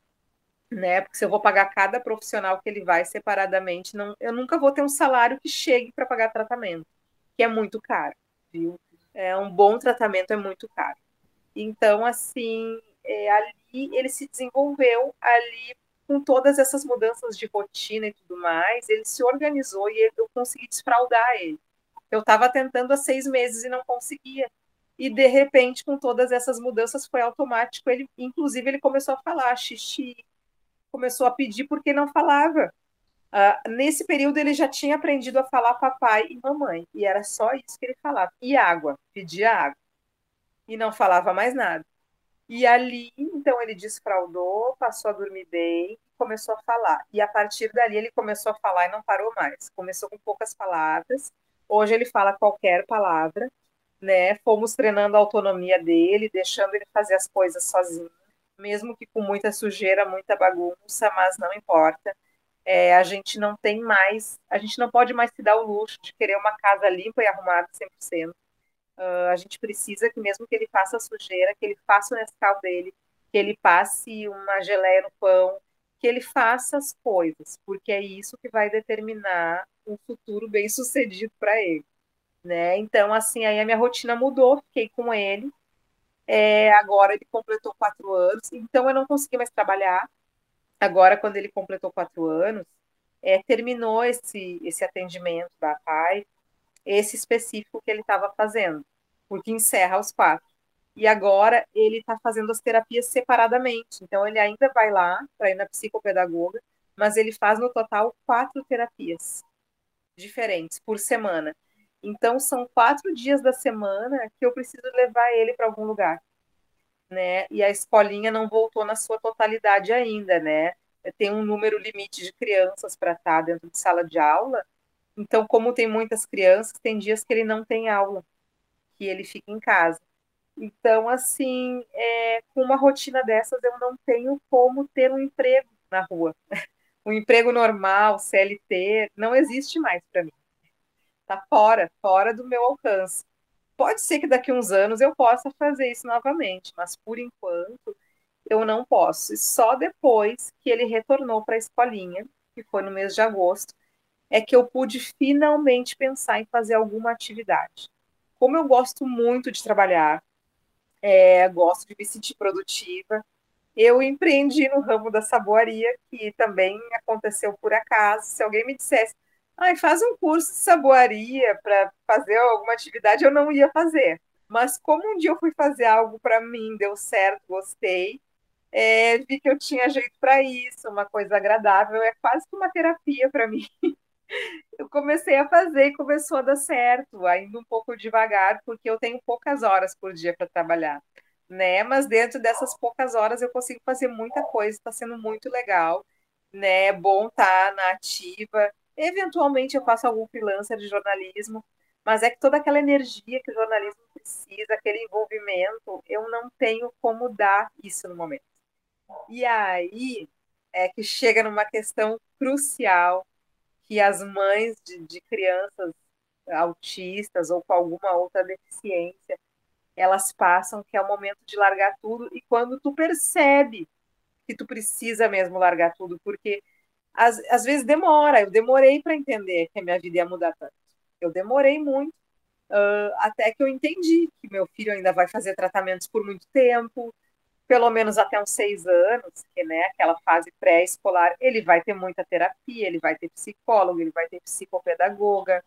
Né? Porque se eu vou pagar cada profissional que ele vai separadamente, não, eu nunca vou ter um salário que chegue para pagar tratamento, que é muito caro, viu? É um bom tratamento é muito caro. Então, assim, é, ali ele se desenvolveu ali com todas essas mudanças de rotina e tudo mais, ele se organizou e eu consegui desfraudar ele. Eu estava tentando há seis meses e não conseguia. E de repente, com todas essas mudanças, foi automático. Ele, inclusive, ele começou a falar xixi, começou a pedir porque não falava. Uh, nesse período, ele já tinha aprendido a falar papai e mamãe, e era só isso que ele falava. E água, pedia água. E não falava mais nada. E ali, então, ele desfraudou, passou a dormir bem, começou a falar. E a partir dali ele começou a falar e não parou mais. Começou com poucas palavras. Hoje ele fala qualquer palavra, né? Fomos treinando a autonomia dele, deixando ele fazer as coisas sozinho, mesmo que com muita sujeira, muita bagunça, mas não importa. É, a gente não tem mais, a gente não pode mais se dar o luxo de querer uma casa limpa e arrumada 100%. Uh, a gente precisa que mesmo que ele faça sujeira, que ele faça o Nescau dele, que ele passe uma geleia no pão, que ele faça as coisas, porque é isso que vai determinar um futuro bem sucedido para ele, né? Então, assim, aí a minha rotina mudou, fiquei com ele. É, agora ele completou quatro anos, então eu não consegui mais trabalhar. Agora, quando ele completou quatro anos, é, terminou esse, esse atendimento da PAI, esse específico que ele estava fazendo porque encerra os quatro. E agora ele está fazendo as terapias separadamente. Então ele ainda vai lá para ir na psicopedagoga, mas ele faz no total quatro terapias diferentes por semana. Então são quatro dias da semana que eu preciso levar ele para algum lugar, né? E a escolinha não voltou na sua totalidade ainda, né? Tem um número limite de crianças para estar tá dentro de sala de aula. Então, como tem muitas crianças, tem dias que ele não tem aula que ele fica em casa. Então, assim, é, com uma rotina dessas, eu não tenho como ter um emprego na rua. Um emprego normal, CLT, não existe mais para mim. Está fora, fora do meu alcance. pode ser que daqui a uns anos eu possa fazer isso novamente, mas por enquanto eu não posso. E só depois que ele retornou para a escolinha, que foi no mês de agosto, é que eu pude finalmente pensar em fazer alguma atividade. Como eu gosto muito de trabalhar, é, gosto de me sentir produtiva, eu empreendi no ramo da saboaria, que também aconteceu por acaso. Se alguém me dissesse, ai, faz um curso de saboaria para fazer alguma atividade, eu não ia fazer. Mas como um dia eu fui fazer algo para mim, deu certo, gostei, é, vi que eu tinha jeito para isso, uma coisa agradável, é quase que uma terapia para mim. Eu comecei a fazer e começou a dar certo, ainda um pouco devagar, porque eu tenho poucas horas por dia para trabalhar, né? Mas dentro dessas poucas horas eu consigo fazer muita coisa, está sendo muito legal, né? É bom estar tá na ativa. Eventualmente eu faço algum freelancer de jornalismo, mas é que toda aquela energia que o jornalismo precisa, aquele envolvimento, eu não tenho como dar isso no momento. E aí é que chega numa questão crucial que as mães de, de crianças autistas ou com alguma outra deficiência elas passam, que é o momento de largar tudo, e quando tu percebe que tu precisa mesmo largar tudo, porque às, às vezes demora, eu demorei para entender que a minha vida ia mudar tanto. Eu demorei muito, uh, até que eu entendi que meu filho ainda vai fazer tratamentos por muito tempo, pelo menos até uns seis anos, que né, aquela fase pré-escolar, ele vai ter muita terapia, ele vai ter psicólogo, ele vai ter psicopedagoga,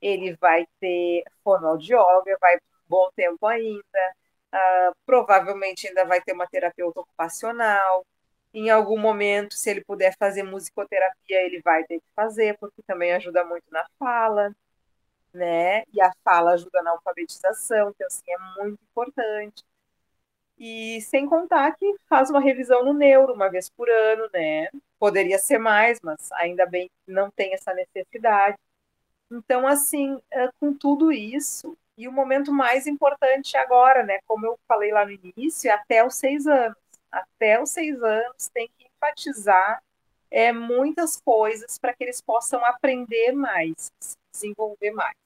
ele vai ter fonoaudióloga, vai bom tempo ainda, uh, provavelmente ainda vai ter uma terapeuta ocupacional, em algum momento, se ele puder fazer musicoterapia, ele vai ter que fazer, porque também ajuda muito na fala, né? E a fala ajuda na alfabetização, então assim, é muito importante. E sem contar que faz uma revisão no neuro uma vez por ano, né? Poderia ser mais, mas ainda bem que não tem essa necessidade. Então, assim, é, com tudo isso, e o momento mais importante agora, né? Como eu falei lá no início, é até os seis anos. Até os seis anos tem que enfatizar é, muitas coisas para que eles possam aprender mais, se desenvolver mais.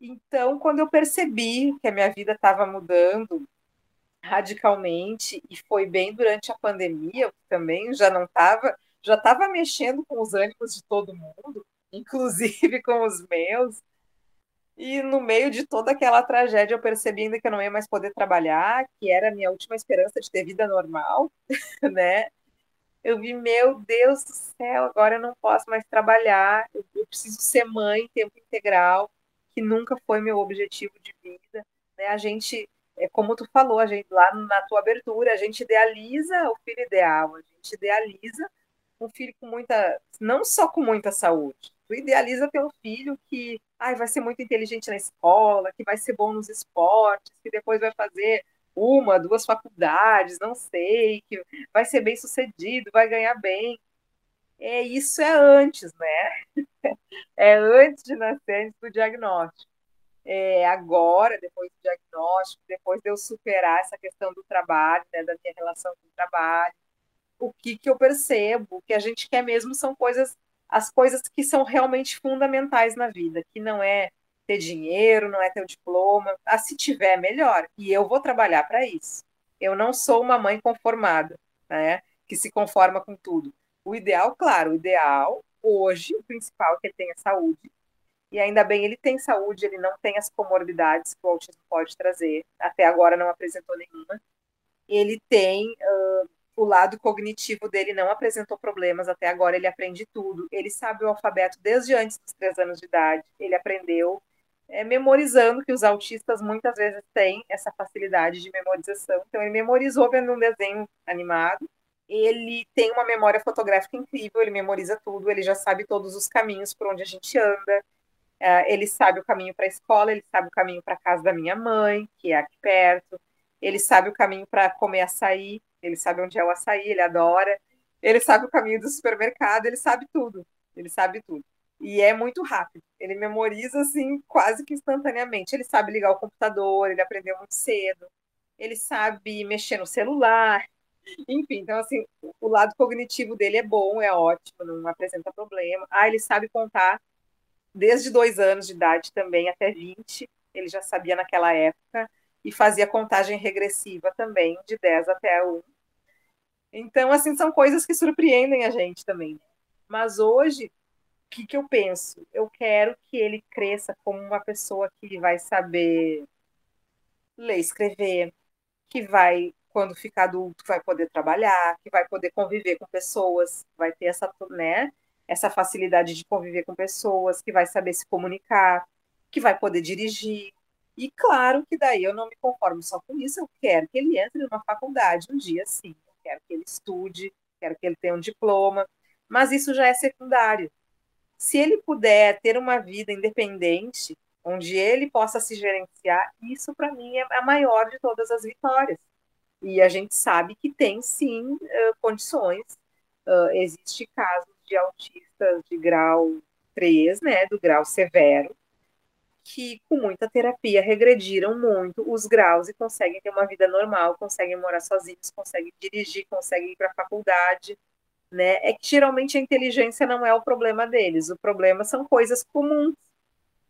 Então, quando eu percebi que a minha vida estava mudando, radicalmente e foi bem durante a pandemia também já não estava já estava mexendo com os ânimos de todo mundo inclusive com os meus e no meio de toda aquela tragédia eu percebi ainda que eu não ia mais poder trabalhar que era a minha última esperança de ter vida normal né? Eu vi meu Deus do céu agora eu não posso mais trabalhar eu, preciso ser mãe em tempo integral que nunca foi meu objetivo de vida né? A gente é como tu falou, a gente lá na tua abertura, a gente idealiza o filho ideal, a gente idealiza um filho com muita, não só com muita saúde, tu idealiza ter um filho que ai, vai ser muito inteligente na escola, que vai ser bom nos esportes, que depois vai fazer uma, duas faculdades, não sei, que vai ser bem sucedido, vai ganhar bem. É, isso é antes, né? É antes de nascer, antes do diagnóstico é, agora, depois do diagnóstico, depois de eu superar essa questão do trabalho, né, da minha relação com o trabalho, o que, que eu percebo que a gente quer mesmo são coisas, as coisas que são realmente fundamentais na vida, que não é ter dinheiro, não é ter o diploma, ah, se tiver, melhor, e eu vou trabalhar para isso. Eu não sou uma mãe conformada, né, que se conforma com tudo. O ideal, claro, o ideal, hoje, o principal é que ele tenha saúde, e ainda bem ele tem saúde, ele não tem as comorbidades que o autismo pode trazer. Até agora não apresentou nenhuma. Ele tem uh, o lado cognitivo dele não apresentou problemas até agora. Ele aprende tudo. Ele sabe o alfabeto desde antes dos três anos de idade. Ele aprendeu é, memorizando que os autistas muitas vezes têm essa facilidade de memorização. Então ele memorizou vendo um desenho animado. Ele tem uma memória fotográfica incrível. Ele memoriza tudo. Ele já sabe todos os caminhos por onde a gente anda é, ele sabe o caminho para a escola, ele sabe o caminho para a casa da minha mãe, que é aqui perto. Ele sabe o caminho para comer açaí, ele sabe onde é o açaí, ele adora. Ele sabe o caminho do supermercado, ele sabe tudo. Ele sabe tudo. E é muito rápido. Ele memoriza assim quase que instantaneamente. Ele sabe ligar o computador, ele aprendeu muito cedo. Ele sabe mexer no celular. Enfim, então assim, o lado cognitivo dele é bom, é ótimo, não apresenta problema. Ah, ele sabe contar desde dois anos de idade também até 20. ele já sabia naquela época e fazia contagem regressiva também, de 10 até 1. Então, assim, são coisas que surpreendem a gente também. Mas hoje, o que, que eu penso? Eu quero que ele cresça como uma pessoa que vai saber ler, escrever, que vai, quando ficar adulto, vai poder trabalhar, que vai poder conviver com pessoas, vai ter essa, né, essa facilidade de conviver com pessoas, que vai saber se comunicar, que vai poder dirigir. E claro que daí eu não me conformo só com isso, eu quero que ele entre numa faculdade um dia sim, quero que ele estude, quero que ele tenha um diploma, mas isso já é secundário. Se ele puder ter uma vida independente, onde ele possa se gerenciar, isso para mim é a maior de todas as vitórias. E a gente sabe que tem sim uh, condições, existe casos de autistas de grau 3, né, do grau severo, que com muita terapia regrediram muito os graus e conseguem ter uma vida normal, conseguem morar sozinhos, conseguem dirigir, conseguem ir para a faculdade, né? É que geralmente a inteligência não é o problema deles, o problema são coisas comuns,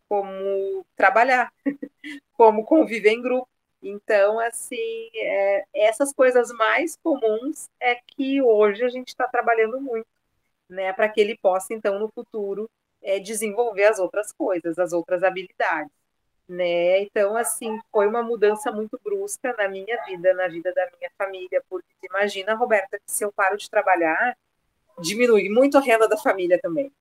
como trabalhar, como conviver em grupo. Então, assim, é, essas coisas mais comuns é que hoje a gente está trabalhando muito, né, para que ele possa, então, no futuro, é, desenvolver as outras coisas, as outras habilidades, né? Então, assim, foi uma mudança muito brusca na minha vida, na vida da minha família, porque imagina, Roberta, que se eu paro de trabalhar, diminui muito a renda da família também,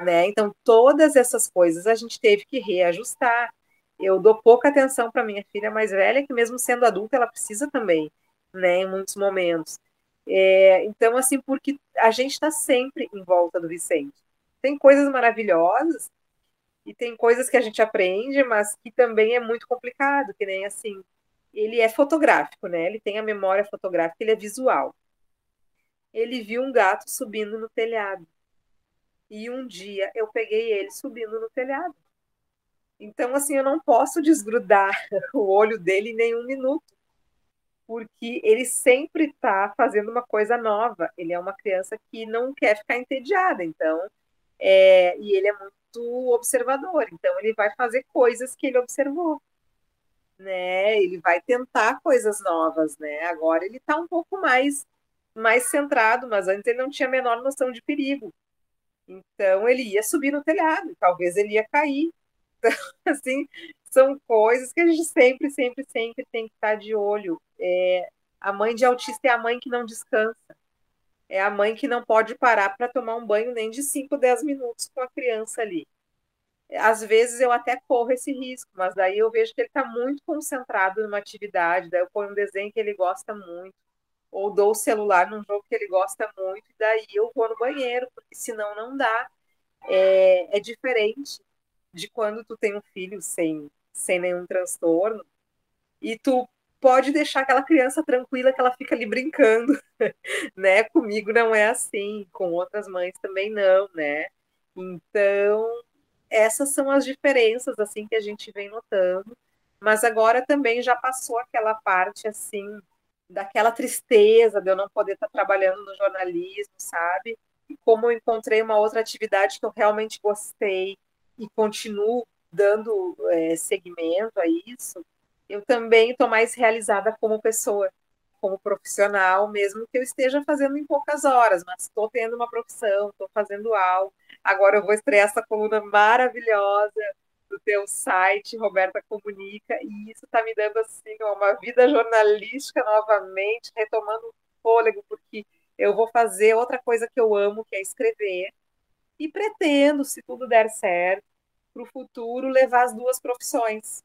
né? Então, todas essas coisas a gente teve que reajustar. Eu dou pouca atenção para minha filha mais velha, que mesmo sendo adulta, ela precisa também, né, em muitos momentos. É, então, assim, porque a gente está sempre em volta do Vicente. Tem coisas maravilhosas e tem coisas que a gente aprende, mas que também é muito complicado, que nem assim, ele é fotográfico, né? Ele tem a memória fotográfica, ele é visual. Ele viu um gato subindo no telhado. E um dia eu peguei ele subindo no telhado. Então, assim, eu não posso desgrudar o olho dele em nenhum minuto, porque ele sempre está fazendo uma coisa nova. Ele é uma criança que não quer ficar entediada, então, é, e ele é muito observador, então ele vai fazer coisas que ele observou, né? Ele vai tentar coisas novas, né? Agora ele está um pouco mais mais centrado, mas antes ele não tinha a menor noção de perigo. Então ele ia subir no telhado, talvez ele ia cair. Então, assim, são coisas que a gente sempre, sempre, sempre tem que estar de olho. É, a mãe de autista é a mãe que não descansa. É a mãe que não pode parar para tomar um banho nem de 5, 10 minutos com a criança ali. Às vezes eu até corro esse risco, mas daí eu vejo que ele está muito concentrado numa atividade, daí eu ponho um desenho que ele gosta muito, ou dou o celular num jogo que ele gosta muito, e daí eu vou no banheiro, porque senão não dá. É, é diferente de quando tu tem um filho sem, sem nenhum transtorno, e tu pode deixar aquela criança tranquila que ela fica ali brincando, né? Comigo não é assim, com outras mães também não, né? Então, essas são as diferenças assim que a gente vem notando, mas agora também já passou aquela parte assim daquela tristeza de eu não poder estar trabalhando no jornalismo, sabe? E como eu encontrei uma outra atividade que eu realmente gostei e continuo dando é, segmento a isso, eu também estou mais realizada como pessoa, como profissional, mesmo que eu esteja fazendo em poucas horas, mas estou tendo uma profissão, estou fazendo algo. Agora eu vou estrear essa coluna maravilhosa do teu site, Roberta Comunica, e isso está me dando assim uma vida jornalística novamente, retomando o fôlego, porque eu vou fazer outra coisa que eu amo, que é escrever, e pretendo, se tudo der certo, para o futuro levar as duas profissões,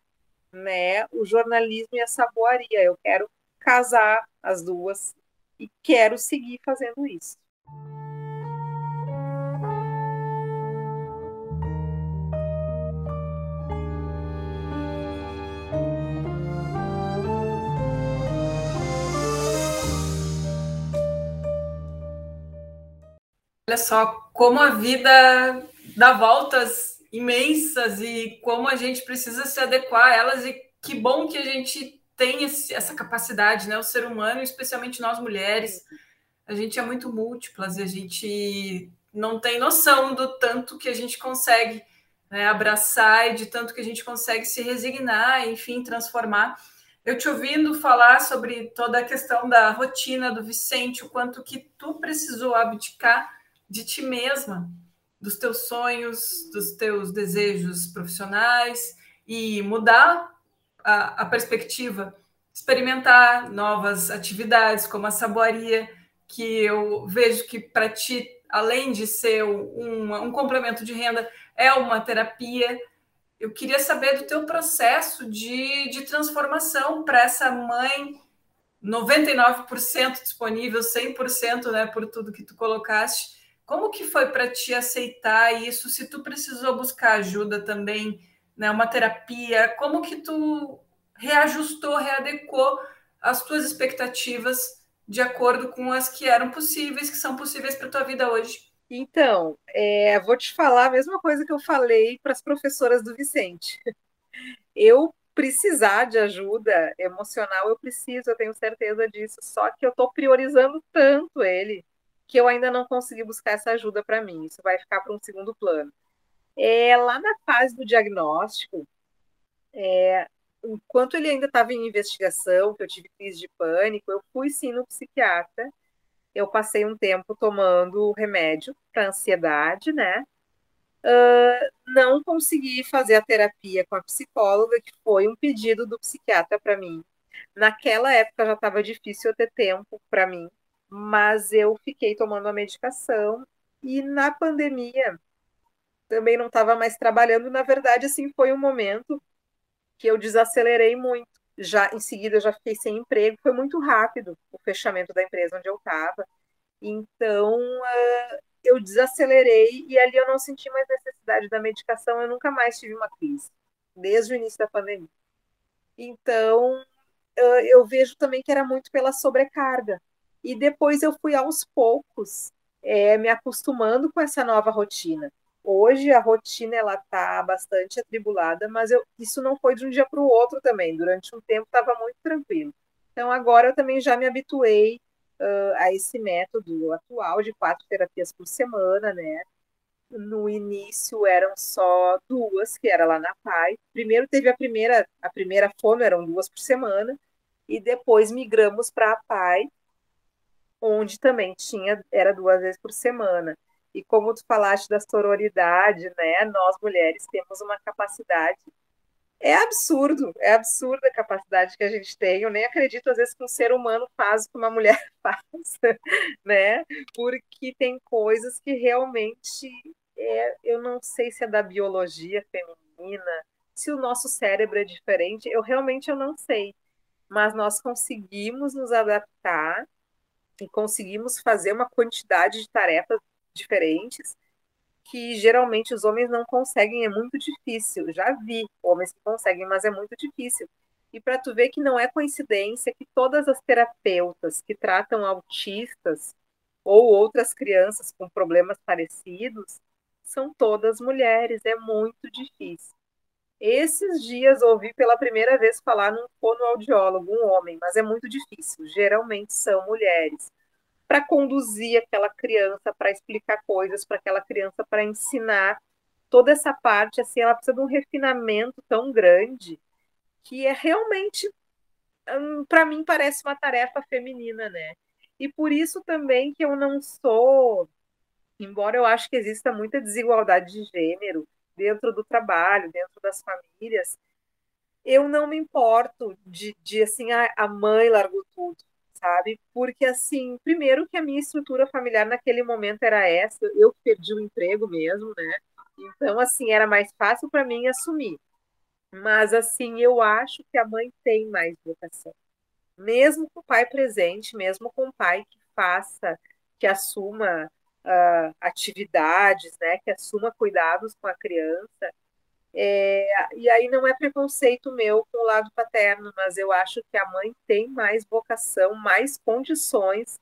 né? O jornalismo e a saboaria. Eu quero casar as duas e quero seguir fazendo isso. Olha só como a vida dá voltas imensas e como a gente precisa se adequar a elas e que bom que a gente tem esse, essa capacidade, né? O ser humano, especialmente nós mulheres, a gente é muito múltiplas e a gente não tem noção do tanto que a gente consegue né, abraçar e de tanto que a gente consegue se resignar, enfim, transformar. Eu te ouvindo falar sobre toda a questão da rotina do Vicente, o quanto que tu precisou abdicar de ti mesma, dos teus sonhos, dos teus desejos profissionais e mudar a, a perspectiva, experimentar novas atividades como a saboaria, que eu vejo que para ti, além de ser um, um complemento de renda, é uma terapia eu queria saber do teu processo de, de transformação para essa mãe 99% disponível, 100%, né, por tudo que tu colocaste. Como que foi para ti aceitar isso? Se tu precisou buscar ajuda também, né, uma terapia, como que tu reajustou, readequou as tuas expectativas de acordo com as que eram possíveis, que são possíveis para tua vida hoje? Então, é, vou te falar a mesma coisa que eu falei para as professoras do Vicente. Eu precisar de ajuda emocional, eu preciso, eu tenho certeza disso. Só que eu estou priorizando tanto ele que eu ainda não consegui buscar essa ajuda para mim. Isso vai ficar para um segundo plano. É, lá na fase do diagnóstico, é, enquanto ele ainda estava em investigação, que eu tive crise de pânico, eu fui sim no psiquiatra eu passei um tempo tomando remédio para ansiedade, né? Uh, não consegui fazer a terapia com a psicóloga, que foi um pedido do psiquiatra para mim. Naquela época já estava difícil eu ter tempo para mim, mas eu fiquei tomando a medicação e na pandemia também não estava mais trabalhando. Na verdade, assim, foi um momento que eu desacelerei muito já em seguida eu já fiquei sem emprego, foi muito rápido o fechamento da empresa onde eu estava. Então, uh, eu desacelerei e ali eu não senti mais necessidade da medicação, eu nunca mais tive uma crise, desde o início da pandemia. Então, uh, eu vejo também que era muito pela sobrecarga. E depois eu fui aos poucos é, me acostumando com essa nova rotina. Hoje a rotina ela está bastante atribulada, mas eu, isso não foi de um dia para o outro também. Durante um tempo estava muito tranquilo. Então agora eu também já me habituei uh, a esse método atual de quatro terapias por semana, né? No início eram só duas, que era lá na PAI. Primeiro teve a primeira, a primeira fono eram duas por semana, e depois migramos para a PAI, onde também tinha era duas vezes por semana. E como tu falaste da sororidade, né? Nós mulheres temos uma capacidade é absurdo, é absurda a capacidade que a gente tem. Eu nem acredito, às vezes, que um ser humano faz o que uma mulher faz, né? Porque tem coisas que realmente é, eu não sei se é da biologia feminina, se o nosso cérebro é diferente, eu realmente eu não sei. Mas nós conseguimos nos adaptar e conseguimos fazer uma quantidade de tarefas diferentes que geralmente os homens não conseguem, é muito difícil. Já vi homens que conseguem, mas é muito difícil. E para tu ver que não é coincidência que todas as terapeutas que tratam autistas ou outras crianças com problemas parecidos são todas mulheres, é muito difícil. Esses dias ouvi pela primeira vez falar num fonoaudiólogo, um homem, mas é muito difícil. Geralmente são mulheres para conduzir aquela criança, para explicar coisas para aquela criança, para ensinar toda essa parte, assim, ela precisa de um refinamento tão grande que é realmente, hum, para mim, parece uma tarefa feminina, né? E por isso também que eu não sou, embora eu acho que exista muita desigualdade de gênero dentro do trabalho, dentro das famílias, eu não me importo de, de assim, a, a mãe largou tudo sabe? Porque, assim, primeiro que a minha estrutura familiar naquele momento era essa, eu perdi o emprego mesmo, né? Então, assim, era mais fácil para mim assumir. Mas, assim, eu acho que a mãe tem mais vocação. Mesmo com o pai presente, mesmo com o pai que faça, que assuma uh, atividades, né? Que assuma cuidados com a criança, é, e aí não é preconceito meu com o lado paterno, mas eu acho que a mãe tem mais vocação, mais condições,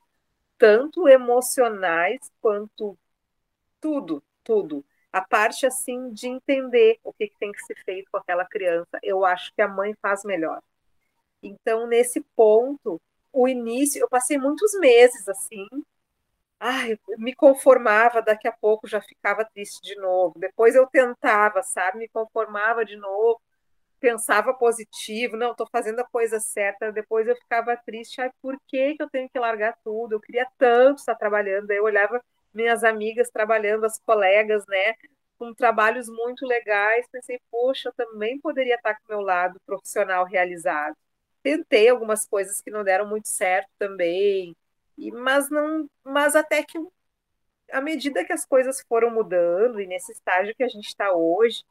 tanto emocionais quanto tudo, tudo. A parte assim de entender o que, que tem que ser feito com aquela criança, eu acho que a mãe faz melhor. Então, nesse ponto, o início, eu passei muitos meses assim, ai, me conformava, daqui a pouco já ficava triste de novo. Depois eu tentava, sabe, me conformava de novo, pensava positivo, não, estou fazendo a coisa certa. Depois eu ficava triste, ai, por que, que eu tenho que largar tudo? Eu queria tanto estar trabalhando. Aí eu olhava minhas amigas trabalhando, as colegas, né, com trabalhos muito legais. Pensei, poxa, eu também poderia estar com o meu lado profissional realizado. Tentei algumas coisas que não deram muito certo também, e, mas não, mas até que à medida que as coisas foram mudando e nesse estágio que a gente está hoje,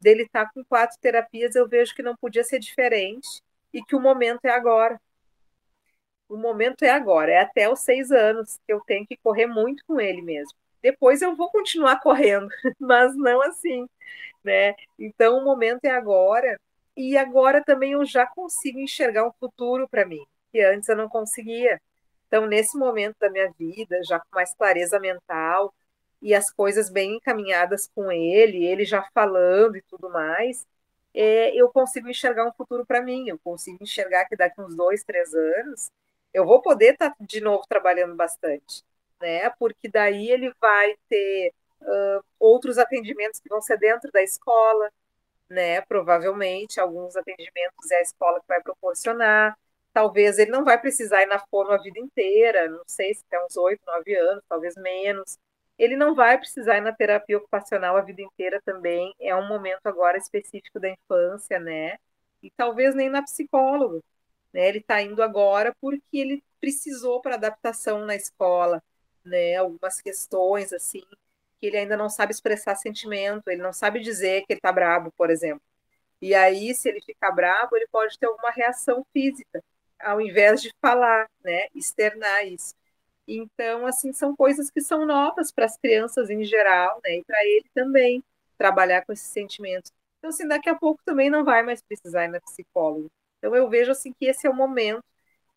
dele estar tá com quatro terapias, eu vejo que não podia ser diferente e que o momento é agora. O momento é agora, é até os seis anos que eu tenho que correr muito com ele mesmo. Depois eu vou continuar correndo, mas não assim, né? Então o momento é agora e agora também eu já consigo enxergar um futuro para mim que antes eu não conseguia. Então, nesse momento da minha vida, já com mais clareza mental e as coisas bem encaminhadas com ele, ele já falando e tudo mais, é, eu consigo enxergar um futuro para mim. Eu consigo enxergar que daqui uns dois, três anos eu vou poder estar tá de novo trabalhando bastante, né? Porque daí ele vai ter uh, outros atendimentos que vão ser dentro da escola, né? Provavelmente alguns atendimentos é a escola que vai proporcionar talvez ele não vai precisar ir na fono a vida inteira, não sei se tem uns oito, nove anos, talvez menos. Ele não vai precisar ir na terapia ocupacional a vida inteira também, é um momento agora específico da infância, né? E talvez nem na psicóloga, né? Ele está indo agora porque ele precisou para adaptação na escola, né? Algumas questões assim que ele ainda não sabe expressar sentimento, ele não sabe dizer que ele está bravo, por exemplo. E aí, se ele ficar bravo, ele pode ter alguma reação física ao invés de falar, né, externar isso. Então, assim, são coisas que são novas para as crianças em geral, né, e para ele também trabalhar com esses sentimentos. Então, assim, daqui a pouco também não vai mais precisar ir na psicóloga. Então, eu vejo, assim, que esse é o momento.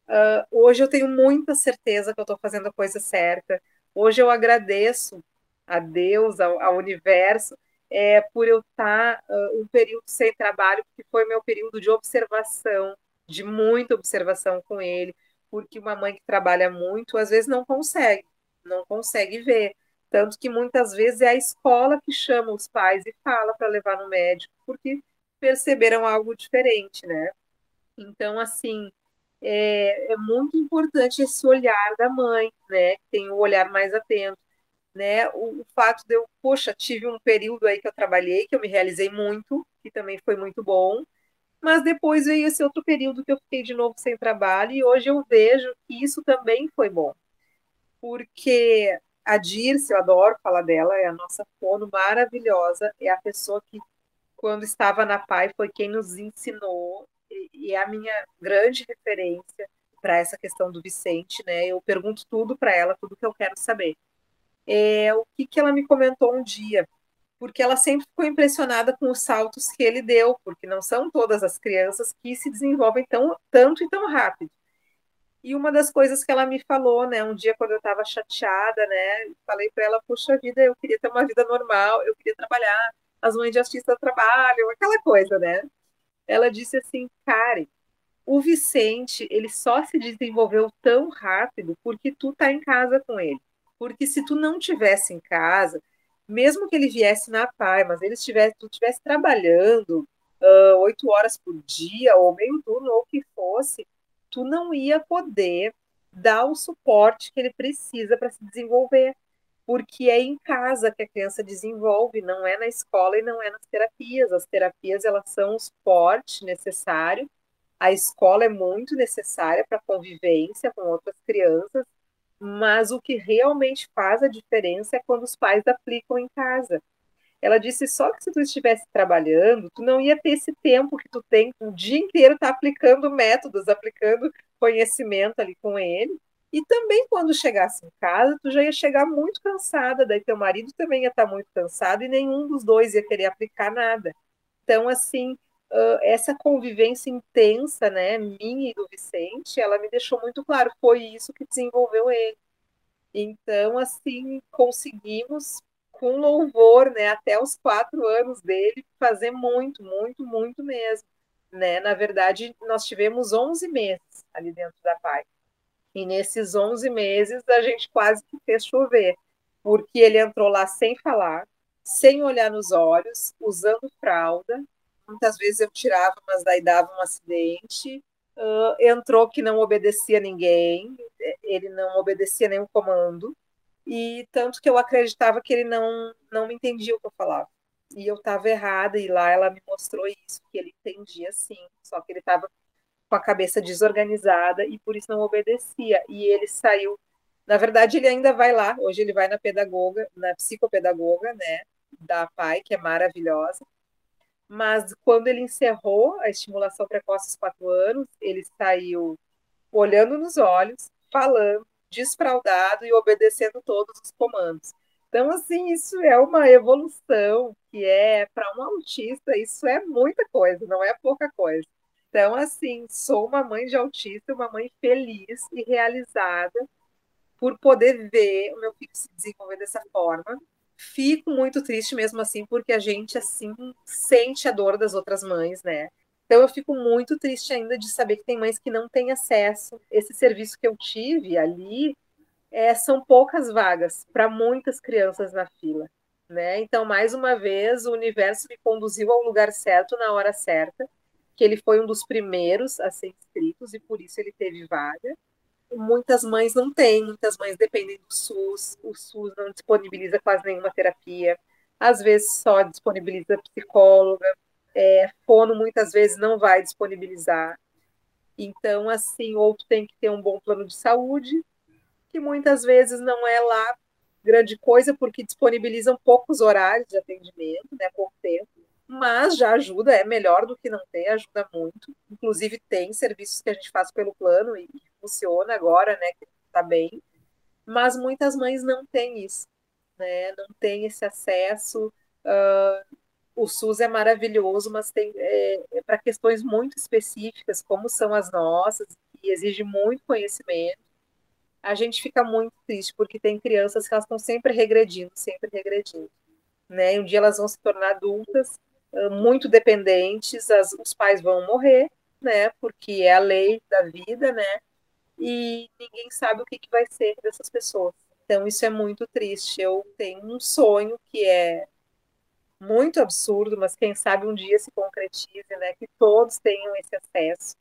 Uh, hoje eu tenho muita certeza que eu estou fazendo a coisa certa. Hoje eu agradeço a Deus, ao, ao universo, é, por eu estar tá, uh, um período sem trabalho, porque foi meu período de observação, de muita observação com ele, porque uma mãe que trabalha muito, às vezes não consegue, não consegue ver. Tanto que muitas vezes é a escola que chama os pais e fala para levar no médico, porque perceberam algo diferente, né? Então, assim, é, é, muito importante esse olhar da mãe, né? Que tem o um olhar mais atento, né? O, o, fato de eu, poxa, tive um período aí que eu trabalhei, que eu me realizei muito, que também foi muito bom, mas depois veio esse outro período que eu fiquei de novo sem trabalho, e hoje eu vejo que isso também foi bom. Porque a Dirce, eu adoro falar dela, é a nossa fono maravilhosa, é a pessoa que, quando estava na PAI, foi quem nos ensinou, e, é a minha grande referência para essa questão do Vicente, né? Eu pergunto tudo para ela, tudo que eu quero saber. É, o que, que ela me comentou um dia? Porque ela sempre ficou impressionada com os saltos que ele deu, porque não são todas as crianças que se desenvolvem tão, tanto e tão rápido. E uma das coisas que ela me falou, né, um dia quando eu estava chateada, né, falei para ela, puxa vida, eu queria ter uma vida normal, eu queria trabalhar, as mães de artista trabalham, aquela coisa, né? Ela disse assim, Karen, o Vicente, ele só se desenvolveu tão rápido porque tu tá em casa com ele. Porque se tu não tivesse em casa, mesmo que ele viesse na PAI, mas ele estivesse, estivesse trabalhando oito uh, horas por dia, ou meio turno, ou o que fosse, tu não ia poder dar o suporte que ele precisa para se desenvolver. Porque é em casa que a criança desenvolve, não é na escola e não é nas terapias. As terapias elas são o suporte necessário. A escola é muito necessária para convivência com outras crianças, mas o que realmente faz a diferença é quando os pais aplicam em casa. Ela disse só que se tu estivesse trabalhando, tu não ia ter esse tempo que tu tem o dia inteiro tá aplicando métodos, aplicando conhecimento ali com ele. E também quando chegasse em casa, tu já ia chegar muito cansada, daí teu marido também ia estar tá muito cansado e nenhum dos dois ia querer aplicar nada. Então, assim, essa convivência intensa, né, minha e do Vicente, ela me deixou muito claro, foi isso que desenvolveu ele. Então, assim, conseguimos, com louvor, né, até os quatro anos dele, fazer muito, muito, muito mesmo. Né? Na verdade, nós tivemos 11 meses ali dentro da PAI. E nesses 11 meses a gente quase que fez chover, porque ele entrou lá sem falar, sem olhar nos olhos, usando fralda. Muitas vezes eu tirava, mas daí dava um acidente. Uh, entrou que não obedecia ninguém, ele não obedecia nenhum comando. E tanto que eu acreditava que ele não, não me entendia o que eu falava. E eu estava errada, e lá ela me mostrou isso, que ele entendia sim, só que ele estava com a cabeça desorganizada e por isso não obedecia. E ele saiu. Na verdade, ele ainda vai lá. Hoje ele vai na pedagoga, na psicopedagoga, né, da PAI, que é maravilhosa. Mas quando ele encerrou a estimulação precoce aos quatro anos, ele saiu olhando nos olhos, falando, desfraudado e obedecendo todos os comandos. Então, assim, isso é uma evolução que é, para um autista, isso é muita coisa, não é pouca coisa. Então, assim, sou uma mãe de autista, uma mãe feliz e realizada por poder ver o meu filho se desenvolver dessa forma. Fico muito triste mesmo assim, porque a gente, assim, sente a dor das outras mães, né? Então, eu fico muito triste ainda de saber que tem mães que não têm acesso. Esse serviço que eu tive ali é, são poucas vagas para muitas crianças na fila. Né? Então, mais uma vez, o universo me conduziu ao lugar certo na hora certa que ele foi um dos primeiros a ser inscritos e por isso ele teve vaga. Muitas mães não têm, muitas mães dependem do SUS, o SUS não disponibiliza quase nenhuma terapia, às vezes só disponibiliza psicóloga, é, fono muitas vezes não vai disponibilizar. Então, assim, ou tem que ter um bom plano de saúde, que muitas vezes não é lá grande coisa, porque disponibilizam poucos horários de atendimento, né, pouco tempo mas já ajuda, é melhor do que não ter, ajuda muito. Inclusive, tem serviços que a gente faz pelo plano e funciona agora, né? Que tá bem. Mas muitas mães não têm isso, né? Não tem esse acesso. Uh, o SUS é maravilhoso, mas tem é, é para questões muito específicas, como são as nossas, e exige muito conhecimento. A gente fica muito triste, porque tem crianças que elas estão sempre regredindo, sempre regredindo. Né? E um dia elas vão se tornar adultas muito dependentes, as, os pais vão morrer, né? Porque é a lei da vida, né? E ninguém sabe o que, que vai ser dessas pessoas. Então isso é muito triste. Eu tenho um sonho que é muito absurdo, mas quem sabe um dia se concretize, né? Que todos tenham esse acesso.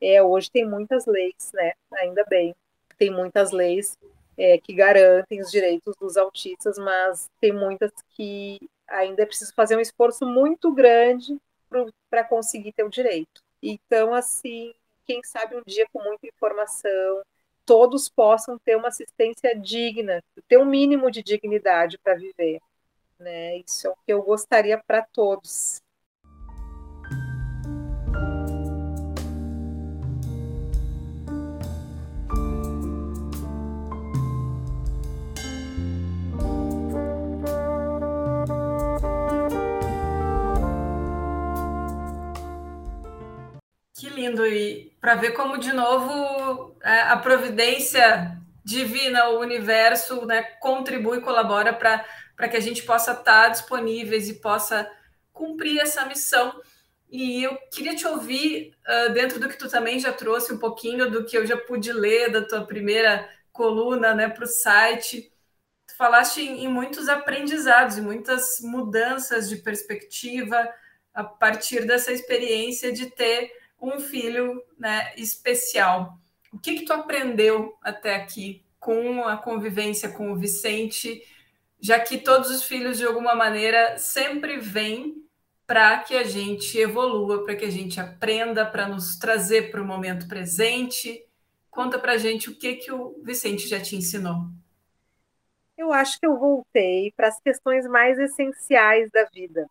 É, hoje tem muitas leis, né? Ainda bem, tem muitas leis é, que garantem os direitos dos autistas, mas tem muitas que ainda é preciso fazer um esforço muito grande para conseguir ter o direito. Então, assim, quem sabe um dia com muita informação, todos possam ter uma assistência digna, ter um mínimo de dignidade para viver. Né? Isso é o que eu gostaria para todos. lindo e para ver como de novo é, a providência divina, o universo, né, contribui, colabora para que a gente possa estar tá disponíveis e possa cumprir essa missão. E eu queria te ouvir uh, dentro do que tu também já trouxe um pouquinho do que eu já pude ler da tua primeira coluna, né, para o site. Tu falaste em, em muitos aprendizados e muitas mudanças de perspectiva a partir dessa experiência de ter um filho né, especial. O que, que tu aprendeu até aqui com a convivência com o Vicente, já que todos os filhos, de alguma maneira, sempre vêm para que a gente evolua, para que a gente aprenda, para nos trazer para o momento presente. Conta para a gente o que, que o Vicente já te ensinou. Eu acho que eu voltei para as questões mais essenciais da vida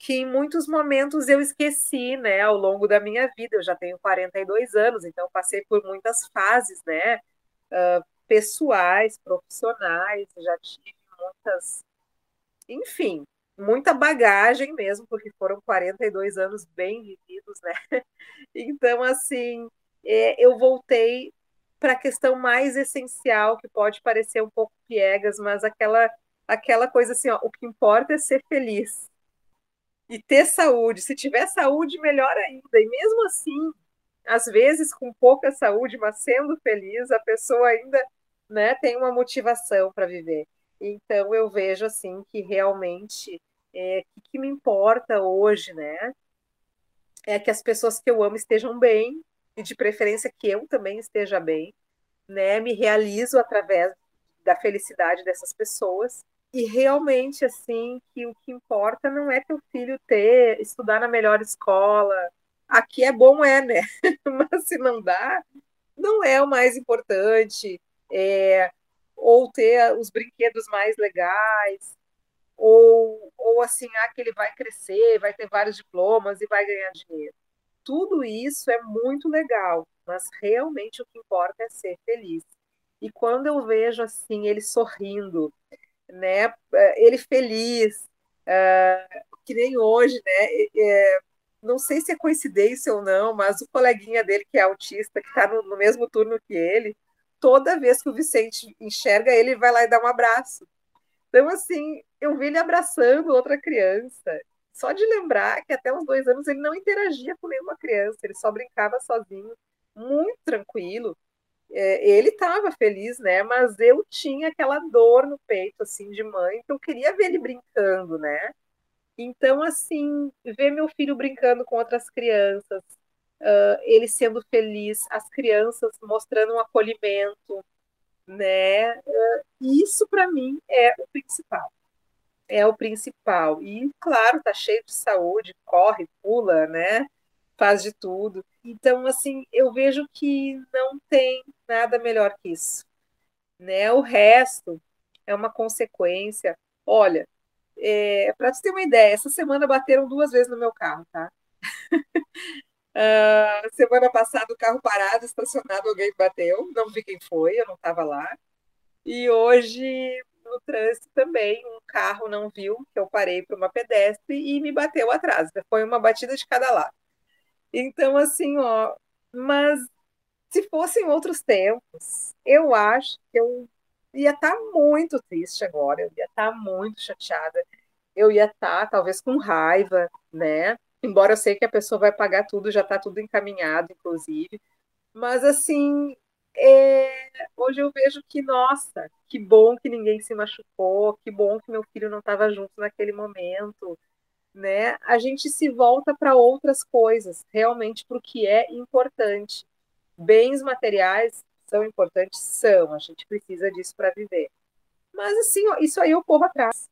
que em muitos momentos eu esqueci, né, ao longo da minha vida. Eu já tenho 42 anos, então passei por muitas fases, né, uh, pessoais, profissionais, já tive muitas, enfim, muita bagagem mesmo, porque foram 42 anos bem vividos, né? Então, assim, é, eu voltei para a questão mais essencial, que pode parecer um pouco piegas, mas aquela, aquela coisa assim, ó, o que importa é ser feliz e ter saúde. Se tiver saúde, melhor ainda. E mesmo assim, às vezes com pouca saúde, mas sendo feliz, a pessoa ainda né, tem uma motivação para viver. Então eu vejo assim que realmente é, o que me importa hoje, né, é que as pessoas que eu amo estejam bem e de preferência que eu também esteja bem, né, me realizo através da felicidade dessas pessoas e realmente assim que o que importa não é teu filho ter estudar na melhor escola. Aqui é bom é né? Mas se não dá não é o mais importante é, ou ter os brinquedos mais legais ou ou assim ah que ele vai crescer vai ter vários diplomas e vai ganhar dinheiro. Tudo isso é muito legal mas realmente o que importa é ser feliz. E quando eu vejo assim ele sorrindo né? É, ele feliz, uh, que nem hoje, né? É, não sei se é coincidência ou não, mas o coleguinha dele que é autista, que está no, no, mesmo turno que ele, toda vez que o Vicente enxerga ele, vai lá e dá um abraço. Então, assim, eu vi ele abraçando outra criança. Só de lembrar que até uns dois anos ele não interagia com nenhuma criança, ele só brincava sozinho, muito tranquilo é, ele estava feliz, né? Mas eu tinha aquela dor no peito, assim, de mãe, que eu queria ver ele brincando, né? Então, assim, ver meu filho brincando com outras crianças, uh, ele sendo feliz, as crianças mostrando um acolhimento, né? Uh, isso, para mim, é o principal. É o principal. E, claro, tá cheio de saúde, corre, pula, né? Faz de tudo. Então, assim, eu vejo que não tem nada melhor que isso. Né? O resto é uma consequência. Olha, é, para você ter uma ideia, essa semana bateram duas vezes no meu carro, tá? uh, semana passada o carro parado, estacionado, alguém bateu, não vi quem foi, eu não estava lá. E hoje no trânsito também um carro não viu que eu parei para uma pedestre e me bateu atrás. Foi uma batida de cada lado. Então, assim, ó, mas se fossem outros tempos, eu acho que eu ia estar tá muito triste agora, eu ia estar tá muito chateada, eu ia estar tá, talvez com raiva, né? Embora eu sei que a pessoa vai pagar tudo, já está tudo encaminhado, inclusive. Mas assim, é... hoje eu vejo que, nossa, que bom que ninguém se machucou, que bom que meu filho não estava junto naquele momento né, a gente se volta para outras coisas, realmente para o que é importante. Bens materiais são importantes? São, a gente precisa disso para viver. Mas assim, isso aí eu corro atrás.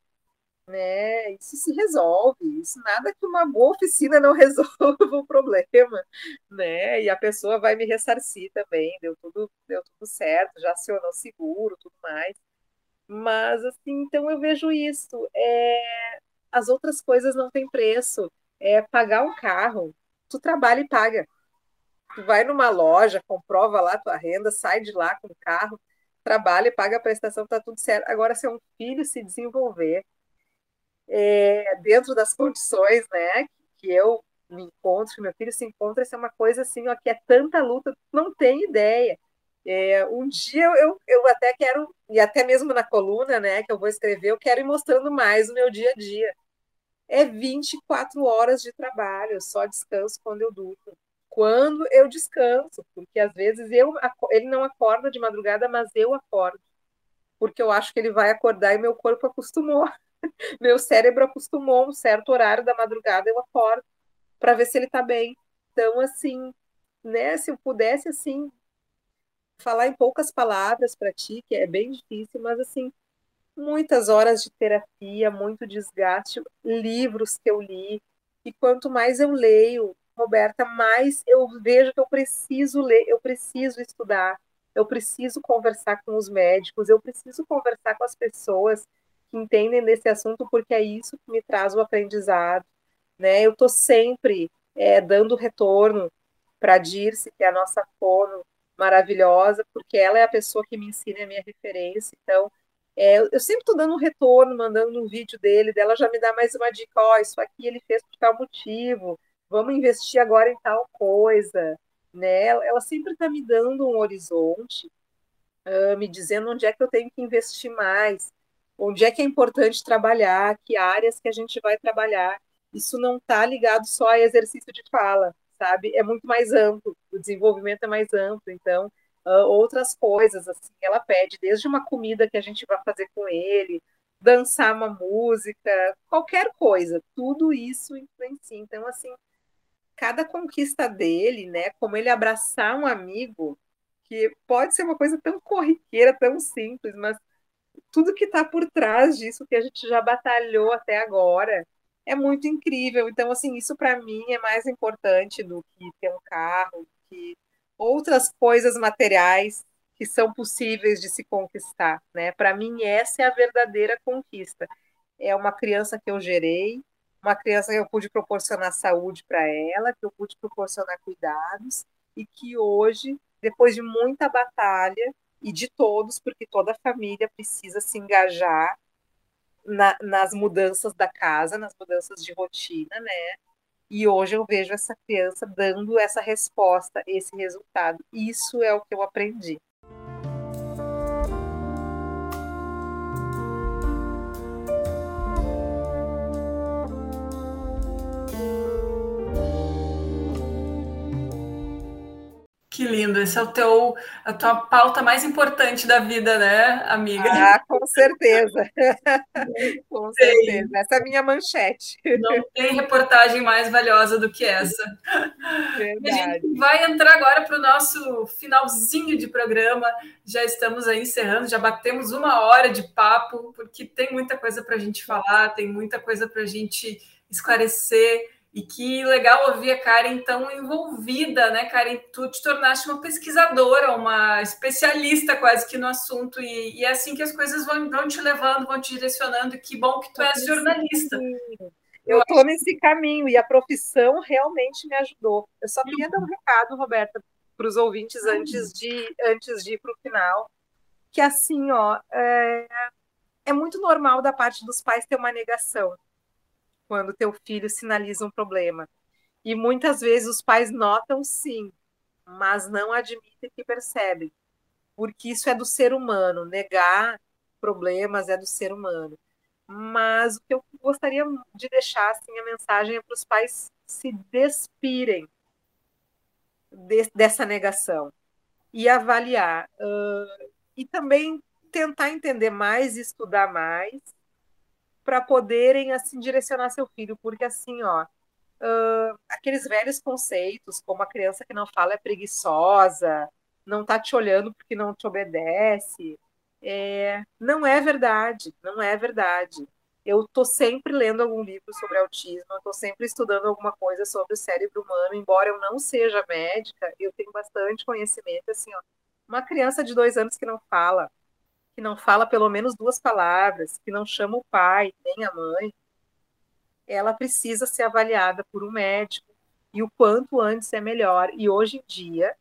Né? Isso se resolve, isso nada que uma boa oficina não resolva o problema, né? E a pessoa vai me ressarcir também, deu tudo, deu tudo certo, já acionou seguro, tudo mais. Mas assim, então eu vejo isso. É, as outras coisas não têm preço. É pagar um carro, tu trabalha e paga. Tu vai numa loja, comprova lá tua renda, sai de lá com o carro, trabalha e paga a prestação, tá tudo certo. Agora, se é um filho se desenvolver é, dentro das condições né, que eu me encontro, que meu filho se encontra, isso é uma coisa assim, ó, que é tanta luta, não tem ideia. É, um dia eu, eu até quero, e até mesmo na coluna né, que eu vou escrever, eu quero ir mostrando mais o meu dia a dia. É 24 horas de trabalho, só descanso quando eu durmo. Quando eu descanso, porque às vezes eu, ele não acorda de madrugada, mas eu acordo. Porque eu acho que ele vai acordar e meu corpo acostumou. meu cérebro acostumou um certo horário da madrugada, eu acordo para ver se ele está bem. Então, assim, né, se eu pudesse assim falar em poucas palavras para ti, que é bem difícil, mas assim, muitas horas de terapia, muito desgaste, livros que eu li, e quanto mais eu leio, Roberta, mais eu vejo que eu preciso ler, eu preciso estudar, eu preciso conversar com os médicos, eu preciso conversar com as pessoas que entendem desse assunto, porque é isso que me traz o aprendizado, né? Eu estou sempre é, dando retorno para Dirce, que é a nossa fono, maravilhosa, porque ela é a pessoa que me ensina, a minha referência. Então, é, eu sempre estou dando um retorno, mandando um vídeo dele, dela já me dá mais uma dica, ó, oh, isso aqui ele fez por tal motivo, vamos investir agora em tal coisa, né? Ela sempre está me dando um horizonte, uh, me dizendo onde é que eu tenho que investir mais, onde é que é importante trabalhar, que áreas que a gente vai trabalhar. Isso não está ligado só a exercício de fala, sabe? É muito mais amplo, o desenvolvimento é mais amplo, então uh, outras coisas assim, ela pede, desde uma comida que a gente vai fazer com ele, dançar uma música, qualquer coisa, tudo isso influencia. Então, assim, cada conquista dele, né, como ele abraçar um amigo, que pode ser uma coisa tão corriqueira, tão simples, mas tudo que está por trás disso que a gente já batalhou até agora é muito incrível. Então, assim, isso para mim é mais importante do que ter um carro, do que outras coisas materiais que são possíveis de se conquistar, né? Para mim essa é a verdadeira conquista. É uma criança que eu gerei, uma criança que eu pude proporcionar saúde para ela, que eu pude proporcionar cuidados e que hoje, depois de muita batalha e de todos, porque toda a família precisa se engajar na, nas mudanças da casa, nas mudanças de rotina, né? E hoje eu vejo essa criança dando essa resposta, esse resultado. Isso é o que eu aprendi. Que lindo, esse é o teu, a tua pauta mais importante da vida, né, amiga? Ah, com certeza. com certeza. Essa é a minha manchete. Não tem reportagem mais valiosa do que essa. Verdade. A gente vai entrar agora para o nosso finalzinho de programa. Já estamos aí encerrando, já batemos uma hora de papo, porque tem muita coisa para a gente falar, tem muita coisa para a gente esclarecer. E que legal ouvir a Karen tão envolvida, né, Karen? Tu te tornaste uma pesquisadora, uma especialista quase que no assunto, e, e é assim que as coisas vão, vão te levando, vão te direcionando, e que bom que tu és jornalista. Eu estou nesse caminho e a profissão realmente me ajudou. Eu só queria dar um recado, Roberta, para os ouvintes antes de, antes de ir para o final, que assim, ó, é, é muito normal da parte dos pais ter uma negação quando teu filho sinaliza um problema. E muitas vezes os pais notam sim, mas não admitem que percebem, porque isso é do ser humano, negar problemas é do ser humano. Mas o que eu gostaria de deixar assim a mensagem é para os pais se despirem de, dessa negação e avaliar uh, e também tentar entender mais, estudar mais para poderem assim direcionar seu filho, porque assim, ó, uh, aqueles velhos conceitos, como a criança que não fala é preguiçosa, não tá te olhando porque não te obedece, é, não é verdade, não é verdade. Eu estou sempre lendo algum livro sobre autismo, eu estou sempre estudando alguma coisa sobre o cérebro humano, embora eu não seja médica, eu tenho bastante conhecimento. Assim, ó, uma criança de dois anos que não fala, que não fala pelo menos duas palavras, que não chama o pai nem a mãe, ela precisa ser avaliada por um médico e o quanto antes é melhor. E hoje em dia,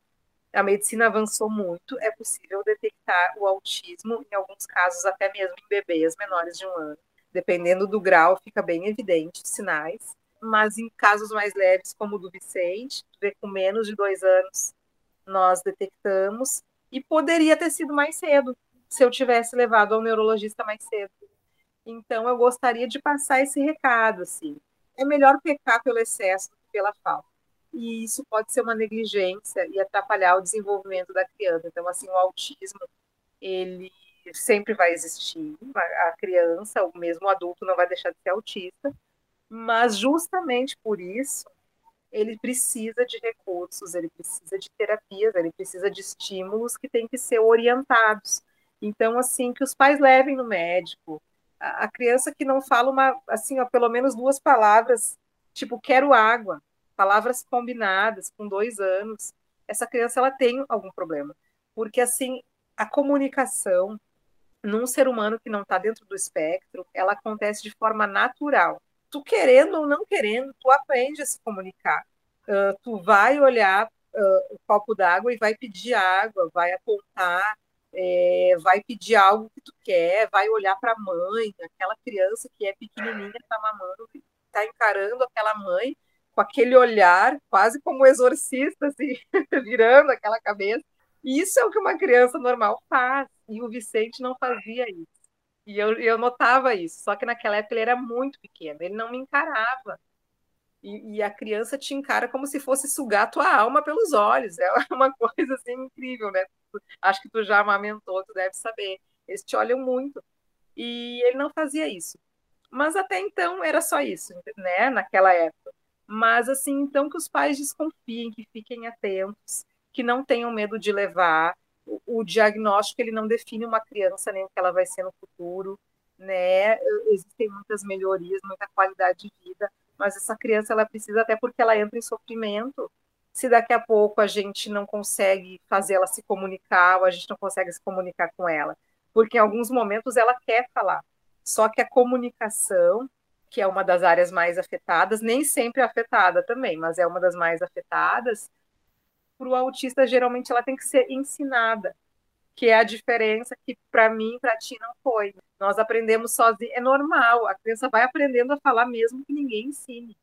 a medicina avançou muito, é possível detectar o autismo, em alguns casos até mesmo em bebês menores de um ano. Dependendo do grau, fica bem evidente os sinais. Mas em casos mais leves, como o do Vicente, com menos de dois anos, nós detectamos e poderia ter sido mais cedo, se eu tivesse levado ao neurologista mais cedo. Então, eu gostaria de passar esse recado, assim. É melhor pecar pelo excesso do que pela falta. E isso pode ser uma negligência e atrapalhar o desenvolvimento da criança. Então, assim, o autismo, ele sempre vai existir. A criança, ou mesmo o adulto, não vai deixar de ser autista. Mas, justamente por isso, ele precisa de recursos, ele precisa de terapias, ele precisa de estímulos que têm que ser orientados então, assim, que os pais levem no médico. A, criança que não fala uma, assim, ó, pelo menos duas palavras, tipo, quero água, palavras combinadas com dois anos, essa criança ela tem algum problema. Porque, assim, a comunicação num ser humano que não está dentro do espectro, ela acontece de forma natural. Tu querendo ou não querendo, tu aprende a se comunicar. Uh, tu vai olhar uh, o copo d'água e vai pedir água, vai apontar, é, vai pedir algo que tu quer, vai olhar para a mãe, aquela criança que é pequenininha, está mamando, está encarando aquela mãe com aquele olhar, quase como um exorcista, assim, virando aquela cabeça. Isso é o que uma criança normal faz, e o Vicente não fazia isso. E eu, eu notava isso, só que naquela época ele era muito pequeno, ele não me encarava. E, e, a criança te encara como se fosse sugar tua alma pelos olhos. É uma coisa assim incrível, né? Acho que tu já amamentou, tu deve saber. Eles te olham muito. E ele não fazia isso. Mas até então era só isso, né? Naquela época. Mas assim, então que os pais desconfiem, que fiquem atentos, que não tenham medo de levar. O, o diagnóstico ele não define uma criança nem o que ela vai ser no futuro, né? Existem muitas melhorias, muita qualidade de vida, mas essa criança ela precisa até porque ela entra em sofrimento. Se daqui a pouco a gente não consegue fazer ela se comunicar, ou a gente não consegue se comunicar com ela, porque em alguns momentos ela quer falar. Só que a comunicação, que é uma das áreas mais afetadas, nem sempre é afetada também, mas é uma das mais afetadas, para o autista geralmente ela tem que ser ensinada, que é a diferença que para mim, para ti não foi. Nós aprendemos sozinhos, é normal, a criança vai aprendendo a falar mesmo que ninguém ensine.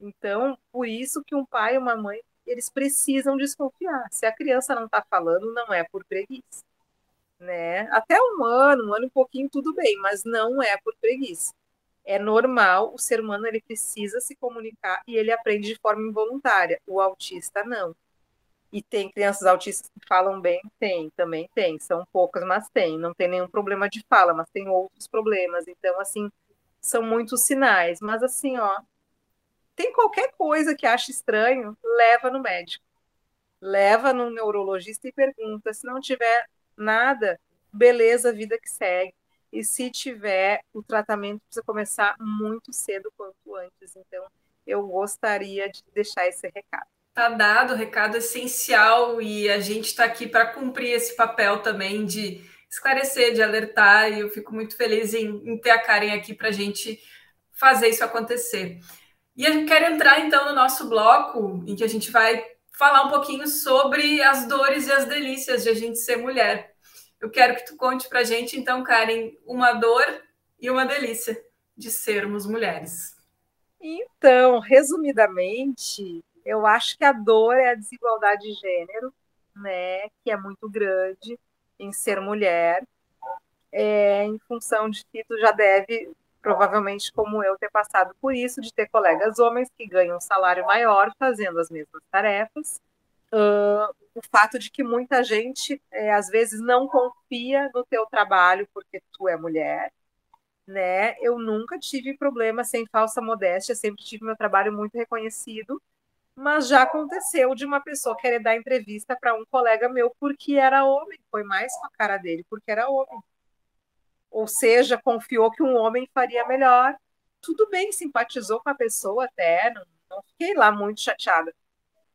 Então, por isso que um pai e uma mãe, eles precisam desconfiar. Se a criança não está falando, não é por preguiça. Né? Até um ano, um ano e pouquinho, tudo bem, mas não é por preguiça. É normal, o ser humano ele precisa se comunicar e ele aprende de forma involuntária. O autista não. E tem crianças autistas que falam bem? Tem, também tem. São poucas, mas tem. Não tem nenhum problema de fala, mas tem outros problemas. Então, assim, são muitos sinais. Mas, assim, ó, tem qualquer coisa que acha estranho, leva no médico. Leva no neurologista e pergunta. Se não tiver nada, beleza, vida que segue. E se tiver, o tratamento precisa começar muito cedo quanto antes. Então, eu gostaria de deixar esse recado. Tá dado o recado essencial e a gente está aqui para cumprir esse papel também de esclarecer, de alertar, e eu fico muito feliz em, em ter a Karen aqui para a gente fazer isso acontecer. E eu quero entrar então no nosso bloco, em que a gente vai falar um pouquinho sobre as dores e as delícias de a gente ser mulher. Eu quero que tu conte para a gente, então, Karen, uma dor e uma delícia de sermos mulheres. Então, resumidamente, eu acho que a dor é a desigualdade de gênero, né, que é muito grande em ser mulher, é, em função de que tu já deve, provavelmente como eu, ter passado por isso, de ter colegas homens que ganham um salário maior fazendo as mesmas tarefas. Uh, o fato de que muita gente, é, às vezes, não confia no teu trabalho porque tu é mulher, né? Eu nunca tive problema sem falsa modéstia, sempre tive meu trabalho muito reconhecido, mas já aconteceu de uma pessoa querer dar entrevista para um colega meu porque era homem, foi mais com a cara dele, porque era homem. Ou seja, confiou que um homem faria melhor. Tudo bem, simpatizou com a pessoa até, não, não fiquei lá muito chateada.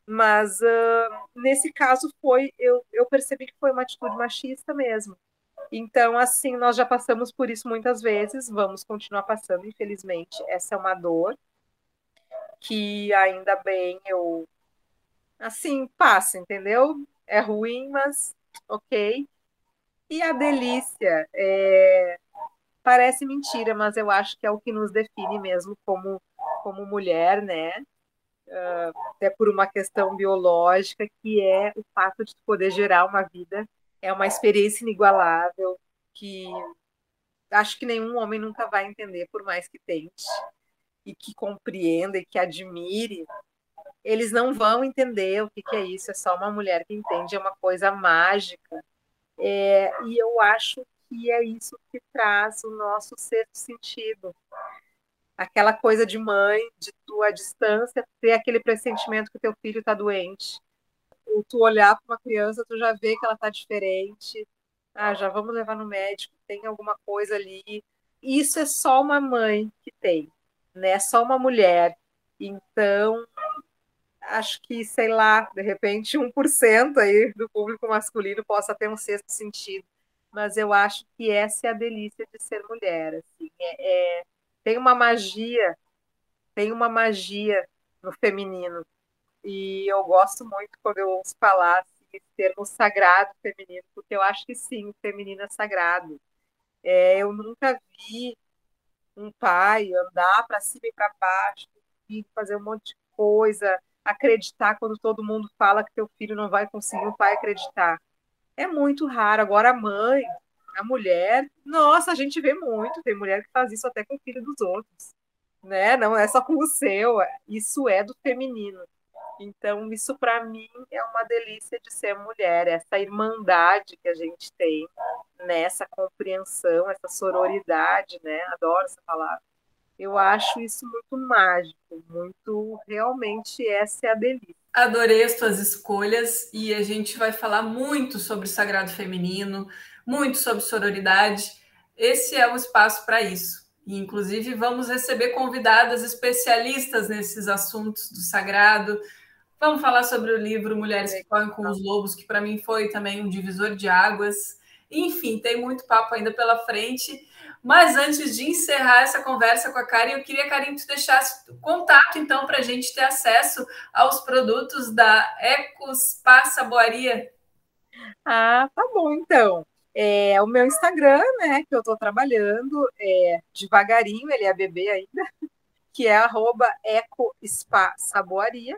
Mas uh, nesse caso foi, eu, eu percebi que foi uma atitude machista mesmo. Então, assim, nós já passamos por isso muitas vezes, vamos continuar passando, infelizmente. Essa é uma dor que ainda bem eu assim passa, entendeu? É ruim, mas ok. E a delícia é, parece mentira, mas eu acho que é o que nos define mesmo como como mulher, né? Até por uma questão biológica, que é o fato de poder gerar uma vida. É uma experiência inigualável que acho que nenhum homem nunca vai entender, por mais que tente e que compreenda e que admire, eles não vão entender o que, que é isso. É só uma mulher que entende, é uma coisa mágica. É, e eu acho que é isso que traz o nosso sexto sentido. Aquela coisa de mãe, de tua distância, ter aquele pressentimento que teu filho está doente. Ou tu olhar para uma criança, tu já vê que ela está diferente. Ah, já vamos levar no médico, tem alguma coisa ali. Isso é só uma mãe que tem né? Só uma mulher. Então, acho que, sei lá, de repente 1% aí do público masculino possa ter um sexto sentido. Mas eu acho que essa é a delícia de ser mulher. Assim. É, é, tem uma magia, tem uma magia no feminino. E eu gosto muito quando eu ouço falar assim, esse termo sagrado feminino, porque eu acho que sim, o feminino é sagrado. É, eu nunca vi um pai andar para cima e para baixo, e fazer um monte de coisa, acreditar quando todo mundo fala que teu filho não vai conseguir, o pai acreditar. É muito raro. Agora a mãe, a mulher, nossa, a gente vê muito, tem mulher que faz isso até com o filho dos outros. né? Não é só com o seu, isso é do feminino. Então, isso para mim é uma delícia de ser mulher, essa irmandade que a gente tem, nessa compreensão, essa sororidade, né? Adoro essa palavra. Eu acho isso muito mágico, muito realmente essa é a delícia. Adorei as tuas escolhas e a gente vai falar muito sobre o sagrado feminino, muito sobre sororidade. Esse é o espaço para isso. E, inclusive, vamos receber convidadas especialistas nesses assuntos do sagrado. Vamos falar sobre o livro Mulheres que Correm com os Lobos, que para mim foi também um divisor de águas. Enfim, tem muito papo ainda pela frente. Mas antes de encerrar essa conversa com a Karen, eu queria, Karen, que tu deixasse contato, então, para a gente ter acesso aos produtos da Ecos Passa Boaria. Ah, tá bom, então. É, o meu Instagram, né, que eu estou trabalhando, é devagarinho, ele é bebê ainda, que é arroba Saboaria.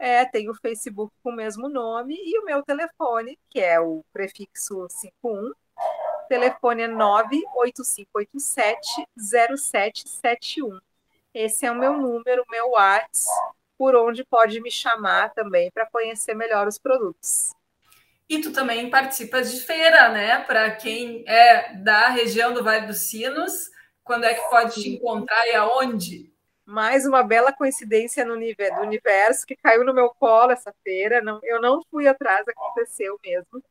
É, tem o Facebook com o mesmo nome e o meu telefone, que é o prefixo 51 telefone é 98587-0771. Esse é o meu número, meu WhatsApp, por onde pode me chamar também para conhecer melhor os produtos. E tu também participas de feira, né? Para quem é da região do Vale dos Sinos, quando é que pode Sim. te encontrar e aonde? Mais uma bela coincidência no nível do universo que caiu no meu colo essa feira. Não, eu não fui atrás, aconteceu mesmo uh,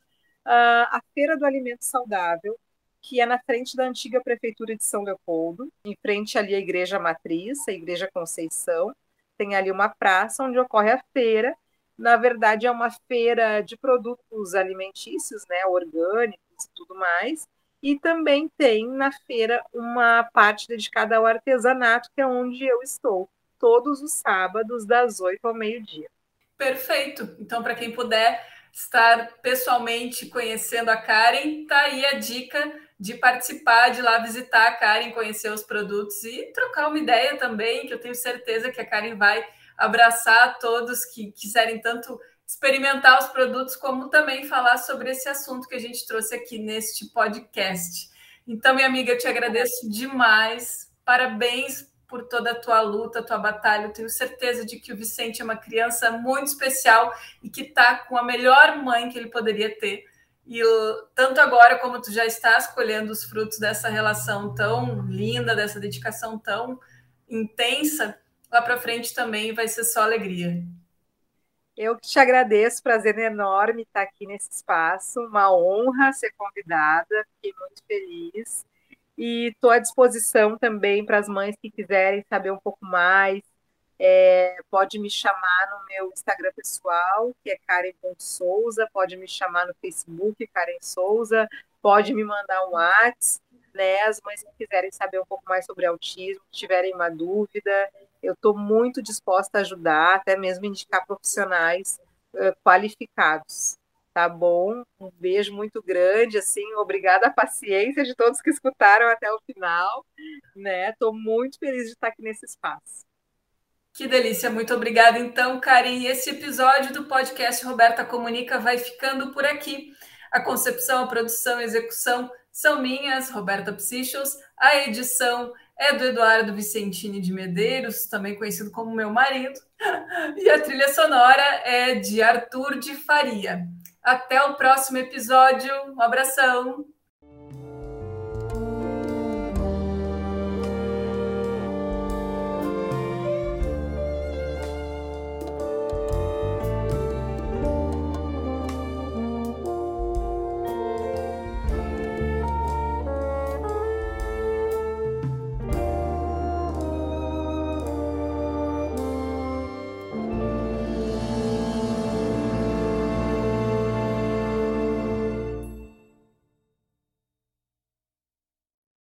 a Feira do Alimento Saudável, que é na frente da antiga Prefeitura de São Leopoldo, em frente ali à Igreja Matriz, a Igreja Conceição. Tem ali uma praça onde ocorre a feira. Na verdade, é uma feira de produtos alimentícios, né, orgânicos e tudo mais. E também tem na feira uma parte dedicada ao artesanato, que é onde eu estou, todos os sábados, das 8 ao meio-dia. Perfeito. Então, para quem puder estar pessoalmente conhecendo a Karen, tá aí a dica de participar, de lá visitar a Karen, conhecer os produtos e trocar uma ideia também, que eu tenho certeza que a Karen vai abraçar todos que quiserem tanto experimentar os produtos, como também falar sobre esse assunto que a gente trouxe aqui neste podcast. Então, minha amiga, eu te agradeço demais. Parabéns por toda a tua luta, tua batalha. Eu tenho certeza de que o Vicente é uma criança muito especial e que está com a melhor mãe que ele poderia ter. E tanto agora como tu já estás colhendo os frutos dessa relação tão linda, dessa dedicação tão intensa, lá para frente também vai ser só alegria. Eu te agradeço, prazer enorme estar aqui nesse espaço, uma honra ser convidada, fiquei muito feliz. E estou à disposição também para as mães que quiserem saber um pouco mais. É, pode me chamar no meu Instagram pessoal, que é Karen Souza, pode me chamar no Facebook, Karen Souza, pode me mandar um WhatsApp, né? As mães que quiserem saber um pouco mais sobre autismo, tiverem uma dúvida, eu estou muito disposta a ajudar, até mesmo indicar profissionais uh, qualificados tá bom? Um beijo muito grande, assim, obrigada a paciência de todos que escutaram até o final, né? Estou muito feliz de estar aqui nesse espaço. Que delícia, muito obrigada. Então, Karen, esse episódio do podcast Roberta Comunica vai ficando por aqui. A concepção, a produção e a execução são minhas, Roberta Psichos. A edição é do Eduardo Vicentini de Medeiros, também conhecido como meu marido. E a trilha sonora é de Arthur de Faria. Até o próximo episódio. Um abração.